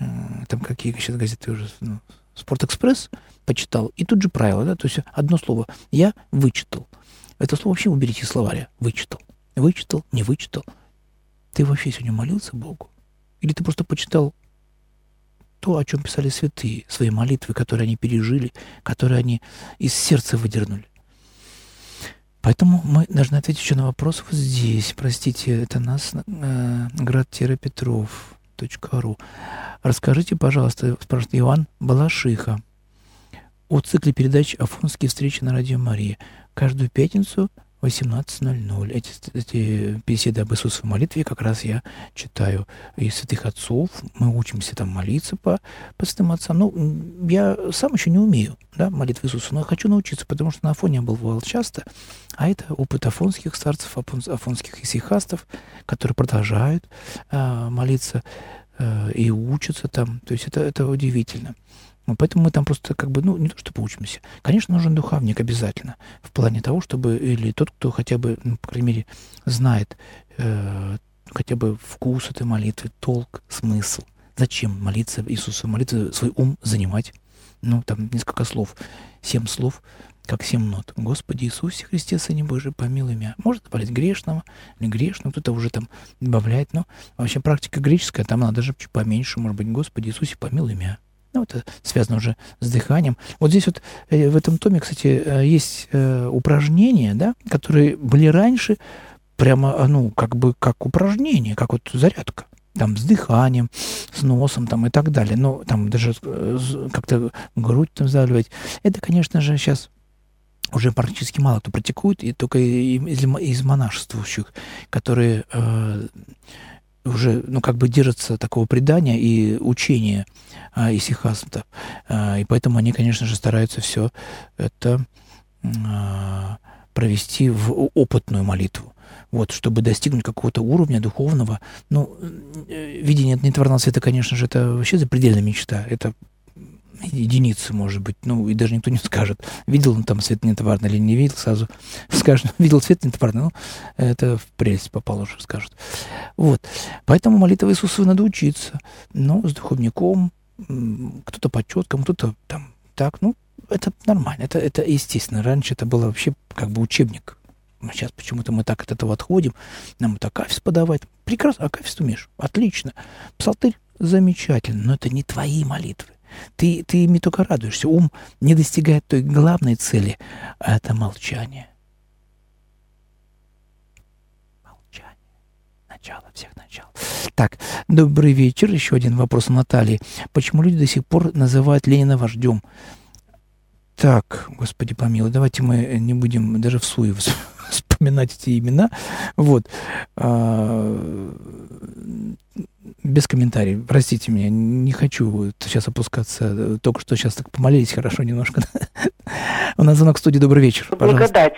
э, там какие сейчас газеты уже... Ну, Спортэкспресс почитал, и тут же правила, да, то есть одно слово «я вычитал». Это слово вообще уберите из словаря. Вычитал. Вычитал, не вычитал. Ты вообще сегодня молился Богу? Или ты просто почитал то, о чем писали святые, свои молитвы, которые они пережили, которые они из сердца выдернули. Поэтому мы должны ответить еще на вопрос вот здесь. Простите, это нас, э, град-петров.ру. Расскажите, пожалуйста, спрашивает Иван Балашиха, о цикле передач «Афонские встречи на Радио Марии». Каждую пятницу 18.00. Эти, эти беседы об Иисусовой молитве как раз я читаю из святых отцов. Мы учимся там молиться по, по святым отцам. Ну, я сам еще не умею, да, молитвы Иисуса, но я хочу научиться, потому что на Афоне я был бывал часто, а это опыт афонских старцев, афон, афонских исихастов, которые продолжают э, молиться э, и учатся там. То есть это, это удивительно. Ну, поэтому мы там просто как бы, ну, не то, что поучимся. Конечно, нужен духовник обязательно. В плане того, чтобы, или тот, кто хотя бы, ну, по крайней мере, знает э, хотя бы вкус этой молитвы, толк, смысл. Зачем молиться Иисусу, молитвы, свой ум занимать? Ну, там несколько слов, семь слов, как семь нот. Господи Иисусе Христе, Сыне Божий, помилуй меня. Может добавлять грешного или грешного, кто-то уже там добавляет, но вообще практика греческая, там надо даже чуть поменьше, может быть, Господи Иисусе, помилуй меня. Ну, это связано уже с дыханием. Вот здесь вот э, в этом томе, кстати, э, есть э, упражнения, да, которые были раньше прямо, а, ну, как бы, как упражнение, как вот зарядка там с дыханием, с носом там и так далее. Но там даже как-то грудь там заливать. Это, конечно же, сейчас уже практически мало кто практикует, и только из, из монашествующих, которые э, уже, ну, как бы держатся такого предания и учения э, исихастов. Э, и поэтому они, конечно же, стараются все это э, провести в опытную молитву вот, чтобы достигнуть какого-то уровня духовного. Ну, э, видение нетварного света, конечно же, это вообще запредельная мечта. Это единицы, может быть, ну, и даже никто не скажет, видел он там свет нетварный или не видел, сразу скажет, видел свет нетварный, ну, это в прелесть попал уже, скажут. Вот. Поэтому молитва Иисуса надо учиться, но с духовником, кто-то по четкам, кто-то там так, ну, это нормально, это, это естественно. Раньше это было вообще как бы учебник Сейчас почему-то мы так от этого отходим. Нам это акафист подавать. Прекрасно, акафист умеешь. Отлично. Псалтырь замечательно, но это не твои молитвы. Ты, ты ими только радуешься. Ум не достигает той главной цели, а это молчание. Молчание. Начало всех начал. Так, добрый вечер. Еще один вопрос у Натальи. Почему люди до сих пор называют Ленина вождем? Так, господи помилуй, давайте мы не будем даже в суе вспоминать эти имена. Вот. А, без комментариев. Простите меня, не хочу сейчас опускаться. Только что сейчас так помолились хорошо немножко. У нас звонок в студии. Добрый вечер. Благодать.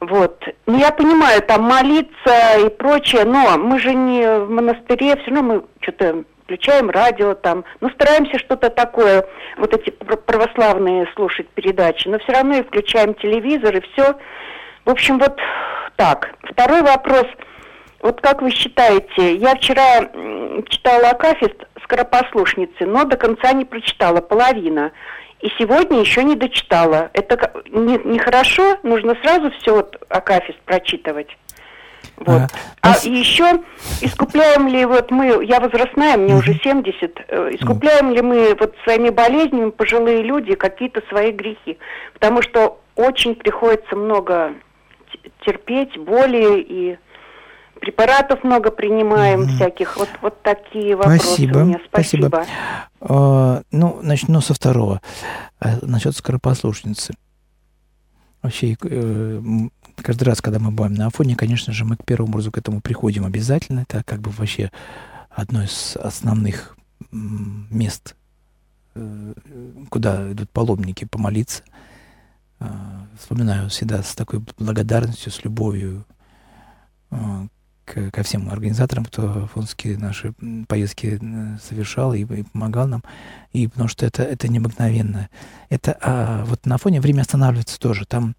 Вот. Ну, я понимаю, там молиться и прочее, но мы же не в монастыре, все равно мы что-то включаем радио там, ну, стараемся что-то такое, вот эти православные слушать передачи, но все равно и включаем телевизор, и все. В общем, вот так. Второй вопрос. Вот как вы считаете, я вчера читала Акафист скоропослушницы, но до конца не прочитала, половина. И сегодня еще не дочитала. Это нехорошо, не, не нужно сразу все вот Акафист прочитывать. Вот. А, а еще искупляем ли вот мы, я возрастная, мне уже 70, э, искупляем ли мы вот своими болезнями, пожилые люди, какие-то свои грехи? Потому что очень приходится много терпеть, боли и препаратов много принимаем mm всяких. Вот, вот такие вопросы Спасибо. у меня. Спасибо. Спасибо. А, ну, начну со второго. А, насчет скоропослушницы. Вообще, э, каждый раз, когда мы бываем на Афоне, конечно же, мы к первому образу к этому приходим обязательно. Это как бы вообще одно из основных мест, э, куда идут паломники помолиться. А, вспоминаю всегда с такой благодарностью, с любовью а, ко всем организаторам, кто фонские наши поездки совершал и, и помогал нам. И потому что это, это необыкновенно. Это, а вот на фоне время останавливается тоже. Там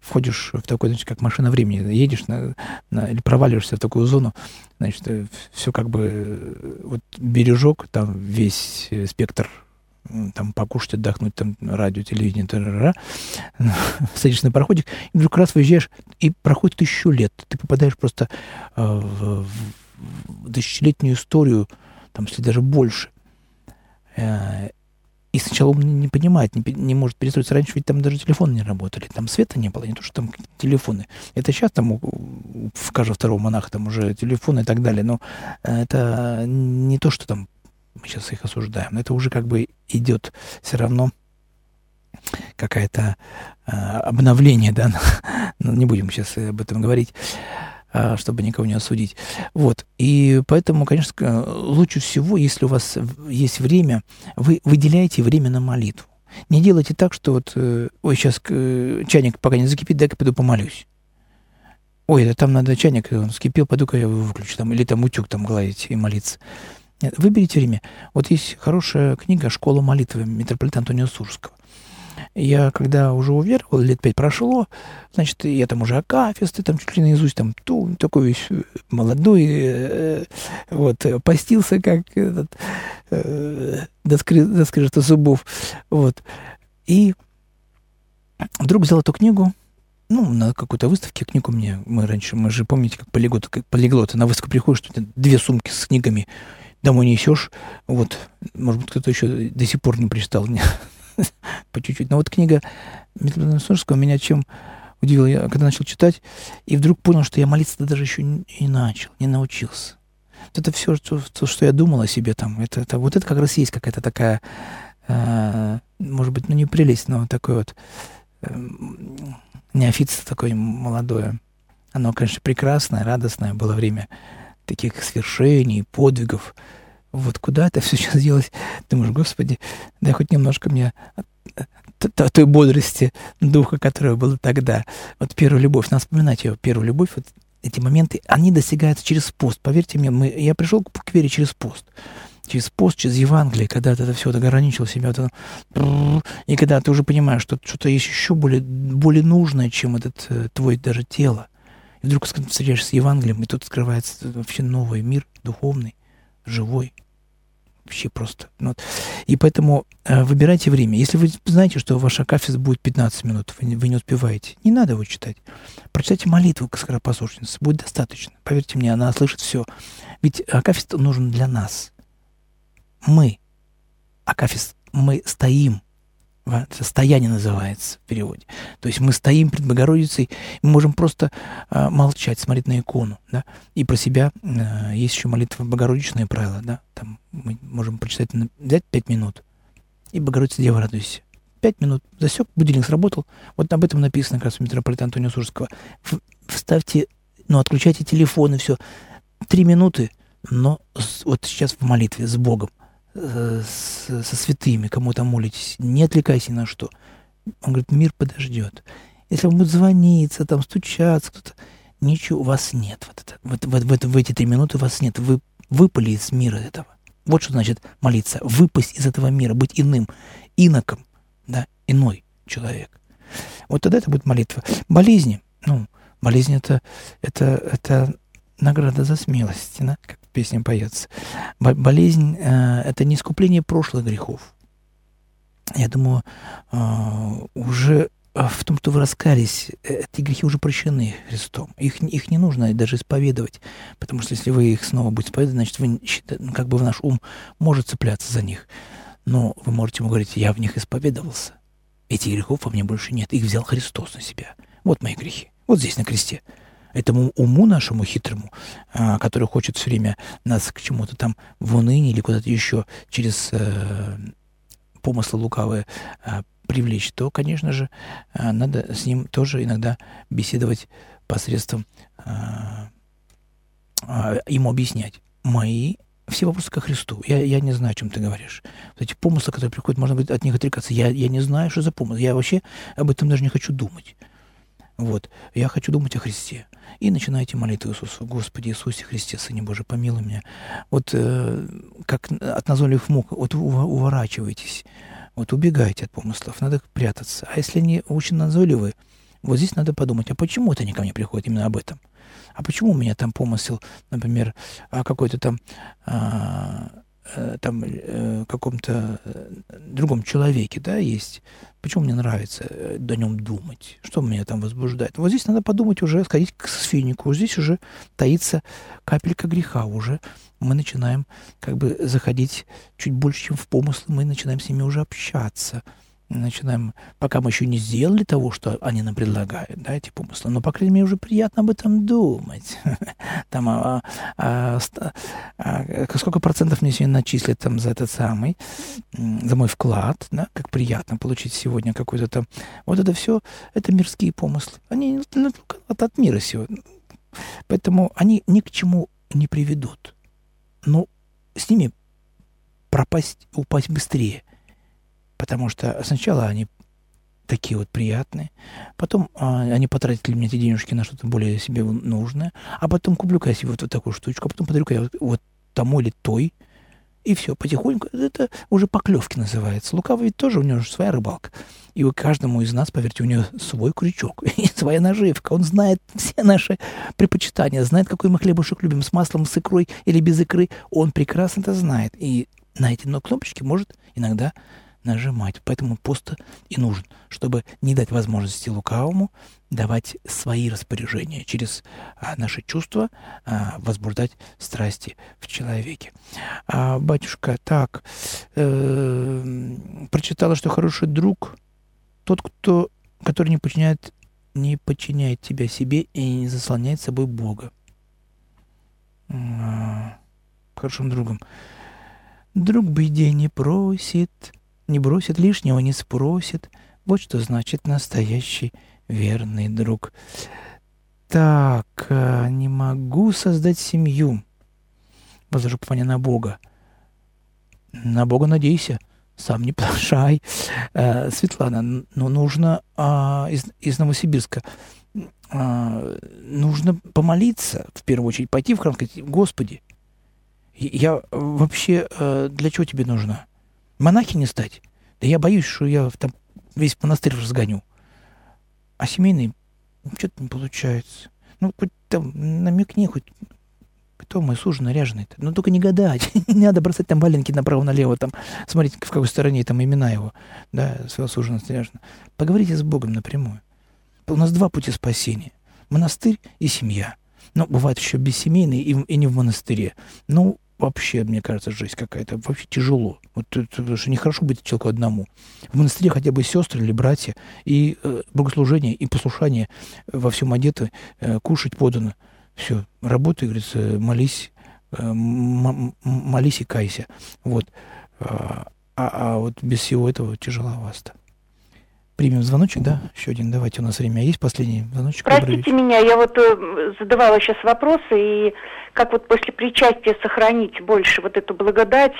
входишь в такой, значит, как машина времени. Едешь на, на, или проваливаешься в такую зону, значит, э, все как бы э, вот бережок, там весь э, спектр там покушать, отдохнуть, там радио, телевидение, тарара, садишься на пароходик, и вдруг раз выезжаешь, и проходит тысячу лет. Ты попадаешь просто э, в, в тысячелетнюю историю, там, если даже больше. Э, и сначала он не понимает, не, не может перестроиться. Раньше ведь там даже телефоны не работали, там света не было, не то, что там телефоны. Это сейчас там у, у, каждого второго монаха там уже телефоны и так далее, но это не то, что там мы сейчас их осуждаем, но это уже как бы идет все равно какое-то э, обновление, да, ну, не будем сейчас об этом говорить, э, чтобы никого не осудить. Вот, и поэтому, конечно, лучше всего, если у вас есть время, вы выделяете время на молитву. Не делайте так, что вот, э, ой, сейчас э, чайник пока не закипит, дай-ка пойду помолюсь. Ой, это там надо чайник, он скипел, пойду-ка я его выключу, там, или там утюг там гладить и молиться. Нет, выберите время. Вот есть хорошая книга «Школа молитвы» митрополита Антонио Сурского. Я, когда уже уверовал, лет пять прошло, значит, я там уже акафисты, там чуть ли наизусть, там, ту, такой весь молодой, э, вот, постился, как этот, э, до, скры, до скрежета зубов, вот. И вдруг взял эту книгу, ну, на какой-то выставке книгу мне, мы раньше, мы же, помните, как полиглоты, полиглоты, на выставку приходишь, что две сумки с книгами, домой несешь. Вот, может быть, кто-то еще до сих пор не прочитал по чуть-чуть. Но вот книга Сурского меня чем удивило. Я когда начал читать, и вдруг понял, что я молиться даже еще не начал, не научился. Вот это все, что, то, что я думал о себе там, это, это, вот это как раз есть какая-то такая, э, может быть, ну не прелесть, но такой вот э, неофитство такое молодое. Оно, конечно, прекрасное, радостное было время таких свершений, подвигов. Вот куда это все сейчас делось? Думаешь, Господи, дай хоть немножко мне той бодрости духа, которая была тогда. Вот первая любовь, надо вспоминать ее, первую любовь, вот эти моменты, они достигаются через пост. Поверьте мне, мы, я пришел к, к вере через пост. Через пост, через Евангелие, когда ты это все ограничил себя, вот и когда ты уже понимаешь, что что-то есть еще более, более нужное, чем этот э, твой даже тело. И вдруг встречаешься с Евангелием, и тут открывается вообще новый мир, духовный, живой вообще просто. Ну вот. И поэтому э, выбирайте время. Если вы знаете, что ваш акафист будет 15 минут, вы не, вы не успеваете, не надо его читать. Прочитайте молитву к скоропослушнице, будет достаточно. Поверьте мне, она слышит все. Ведь акафист нужен для нас. Мы, акафист, мы стоим Состояние называется в переводе. То есть мы стоим перед Богородицей, мы можем просто э, молчать, смотреть на икону. Да? И про себя э, есть еще молитва Богородичное правило. Да? Там мы можем прочитать, взять пять минут. И Богородица Дева радуйся. Пять минут. Засек, будильник сработал. Вот об этом написано как раз у митрополита Антонио Сурского. Вставьте, ну, отключайте телефон и все. Три минуты, но вот сейчас в молитве с Богом – С, со святыми, кому там молитесь, не отвлекайся ни на что. Он говорит, мир подождет. Если он будет звониться, там, стучаться, кто-то, ничего, у вас нет. Вот это, вот, вот, вот, в эти три минуты вас нет. Вы выпали из мира этого. Вот что значит молиться. Выпасть из этого мира, быть иным, иноком, да, иной человек. Вот тогда это будет молитва. Болезни, ну, болезнь это, это, это награда за смелость, да? как песня поется. Болезнь э, — это не искупление прошлых грехов. Я думаю, э, уже в том, что вы раскались, эти грехи уже прощены Христом. Их, их не нужно даже исповедовать, потому что если вы их снова будете исповедовать, значит, вы, ну, как бы в наш ум может цепляться за них. Но вы можете ему говорить, я в них исповедовался. Этих грехов во мне больше нет. Их взял Христос на себя. Вот мои грехи. Вот здесь, на кресте этому уму нашему хитрому, а, который хочет все время нас к чему-то там в уныние или куда-то еще через э, помыслы лукавые э, привлечь, то, конечно же, э, надо с ним тоже иногда беседовать посредством ему объяснять. Мои все вопросы ко Христу. Я, я не знаю, о чем ты говоришь. Вот эти помыслы, которые приходят, можно быть от них отрекаться. Я, я не знаю, что за помысл. Я вообще об этом даже не хочу думать. Вот. Я хочу думать о Христе. И начинайте молитву Иисусу. Господи Иисусе Христе, Сыне Божий, помилуй меня. Вот э, как от назойливых мук, вот уворачивайтесь, вот убегайте от помыслов, надо прятаться. А если они очень назойливые, вот здесь надо подумать, а почему это они ко мне приходят именно об этом? А почему у меня там помысел, например, о какой-то там а, Э, там э, каком-то э, другом человеке, да, есть. Почему мне нравится о нем думать? Что меня там возбуждает? Вот здесь надо подумать уже, сходить к сфинику. Здесь уже таится капелька греха. Уже мы начинаем как бы заходить чуть больше, чем в помыслы. Мы начинаем с ними уже общаться начинаем, пока мы еще не сделали того, что они нам предлагают, да, эти помыслы, но, по крайней мере, уже приятно об этом думать. Там, а, а, а, сколько процентов мне сегодня начислят там за этот самый, за мой вклад, да, как приятно получить сегодня какой-то там, вот это все, это мирские помыслы. Они от, от мира сегодня. Поэтому они ни к чему не приведут. Но с ними пропасть, упасть быстрее – потому что сначала они такие вот приятные, потом а, они потратили мне эти денежки на что-то более себе нужное, а потом куплю-ка я себе вот, вот такую штучку, а потом подарю-ка я вот, вот тому или той, и все, потихоньку, это уже поклевки называется. Лукавый ведь тоже, у него же своя рыбалка. И у каждому из нас, поверьте, у него свой крючок и своя наживка. Он знает все наши предпочитания, знает, какой мы хлебушек любим, с маслом, с икрой или без икры. Он прекрасно это знает. И на эти но кнопочки может иногда нажимать. Поэтому пост и нужен, чтобы не дать возможности лукавому давать свои распоряжения через а, наши чувства, а, возбуждать страсти в человеке. А, батюшка, так, э, прочитала, что хороший друг тот, кто, который не подчиняет не подчиняет тебя себе и не заслоняет собой Бога. А, Хорошим другом. Друг беде не просит, не бросит лишнего, не спросит. Вот что значит настоящий верный друг. Так, а, не могу создать семью. Возложу попание на Бога. На Бога надейся сам не плашай. Э, Светлана, ну нужно а, из, из Новосибирска а, нужно помолиться, в первую очередь, пойти в храм, сказать, Господи, я вообще э, для чего тебе нужна? Монахи не стать? Да я боюсь, что я там весь монастырь разгоню. А семейный что-то не получается. Ну, хоть там намекни, хоть кто мой суженый ряженый-то? Ну, только не гадать. не надо бросать там валенки направо-налево, там, смотрите, в какой стороне там имена его, да, своего суженого ряженого. Поговорите с Богом напрямую. У нас два пути спасения. Монастырь и семья. Но бывает еще бессемейный и, и не в монастыре. Ну, вообще, мне кажется, жизнь какая-то. Вообще тяжело. Вот это, потому что нехорошо быть человеку одному. В монастыре хотя бы сестры или братья, и э, богослужение, и послушание во всем одеты, э, кушать подано. Все, работай, говорится, молись, э, молись и кайся. Вот. А, а, а вот без всего этого тяжеловато. Примем звоночек, да? Еще один. Давайте, у нас время есть. Последний звоночек. Простите меня, я вот э, задавала сейчас вопросы, и как вот после причастия сохранить больше вот эту благодать,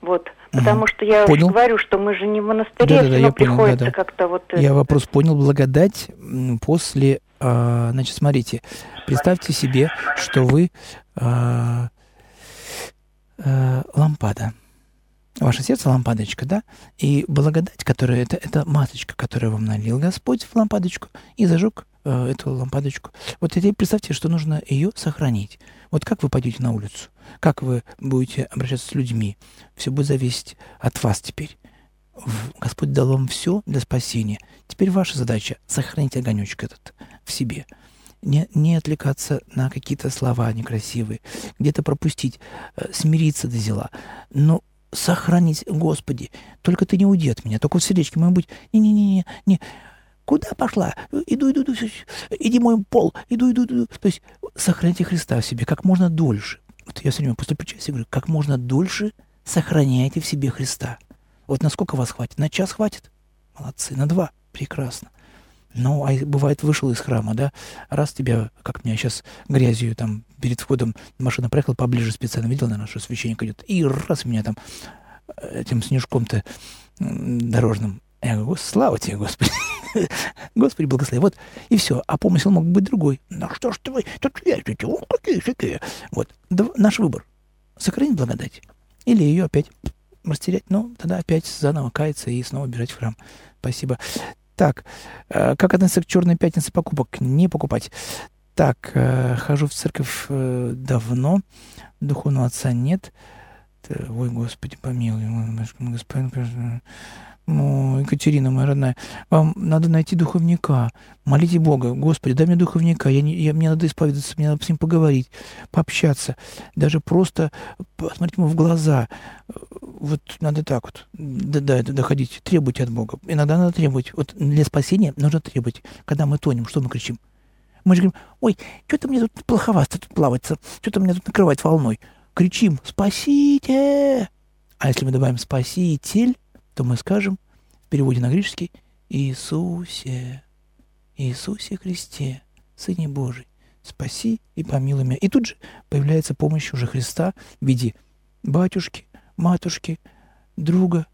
вот, потому что я понял. говорю, что мы же не в монастыре, да, да, да, я приходится да, да. как-то вот... Я это... вопрос понял. Благодать после а, значит, смотрите, представьте себе, что вы а, а, лампада. Ваше сердце лампадочка, да? И благодать, которая это, это масочка, которую вам налил Господь в лампадочку и зажег э, эту лампадочку. Вот теперь представьте, что нужно ее сохранить. Вот как вы пойдете на улицу, как вы будете обращаться с людьми, все будет зависеть от вас теперь. Господь дал вам все для спасения. Теперь ваша задача — сохранить огонечек этот в себе. Не, не отвлекаться на какие-то слова некрасивые, где-то пропустить, э, смириться до зела. Но сохранить, Господи, только ты не уйди от меня, только в сердечке моем быть, не-не-не, не, куда пошла? Иду, иду, иду, иди мой пол, иду, иду, иду. То есть сохраните Христа в себе как можно дольше. Вот я все время после причастия говорю, как можно дольше сохраняйте в себе Христа. Вот насколько вас хватит? На час хватит? Молодцы. На два? Прекрасно. Ну, а бывает, вышел из храма, да, раз тебя, как меня сейчас грязью там перед входом машина проехала поближе специально, видел, наверное, что священник идет, и раз меня там э, этим снежком-то дорожным. Я говорю, слава тебе, Господи. Господи, благослови. Вот, и все. А помысел мог быть другой. Ну что ж ты вы, вот какие всякие. Вот, наш выбор. Сохранить благодать. Или ее опять растерять, ну, тогда опять заново каяться и снова бежать в храм. Спасибо. Так, э, как относиться к черной пятнице покупок? Не покупать. Так, э, хожу в церковь э, давно, духовного отца нет. Ой, Господи, помилуй, господин, ну, Екатерина, моя родная, вам надо найти духовника. Молите Бога. Господи, дай мне духовника. Я не, я, мне надо исповедаться, мне надо с ним поговорить, пообщаться. Даже просто посмотреть ему в глаза. Вот надо так вот да, да, доходить. Требуйте от Бога. Иногда надо требовать. Вот для спасения нужно требовать. Когда мы тонем, что мы кричим? Мы же говорим, ой, что-то мне тут плоховато тут плавается, что-то мне тут накрывает волной. Кричим, спасите! А если мы добавим спаситель, то мы скажем в переводе на греческий «Иисусе, Иисусе Христе, Сыне Божий, спаси и помилуй меня». И тут же появляется помощь уже Христа в виде батюшки, матушки, друга,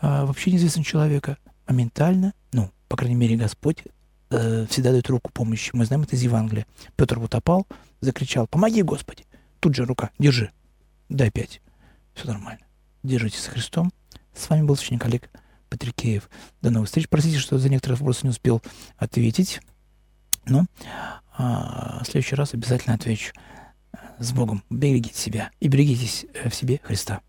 а вообще неизвестного человека, а ментально, ну, по крайней мере, Господь э, всегда дает руку помощи. Мы знаем это из Евангелия. Петр вот опал, закричал, помоги, Господи. Тут же рука, держи, дай пять. Все нормально. Держитесь с Христом, с вами был священник Олег Патрикеев. До новых встреч. Простите, что за некоторые вопросы не успел ответить. Но а, в следующий раз обязательно отвечу. С Богом. Берегите себя и берегитесь э, в себе Христа.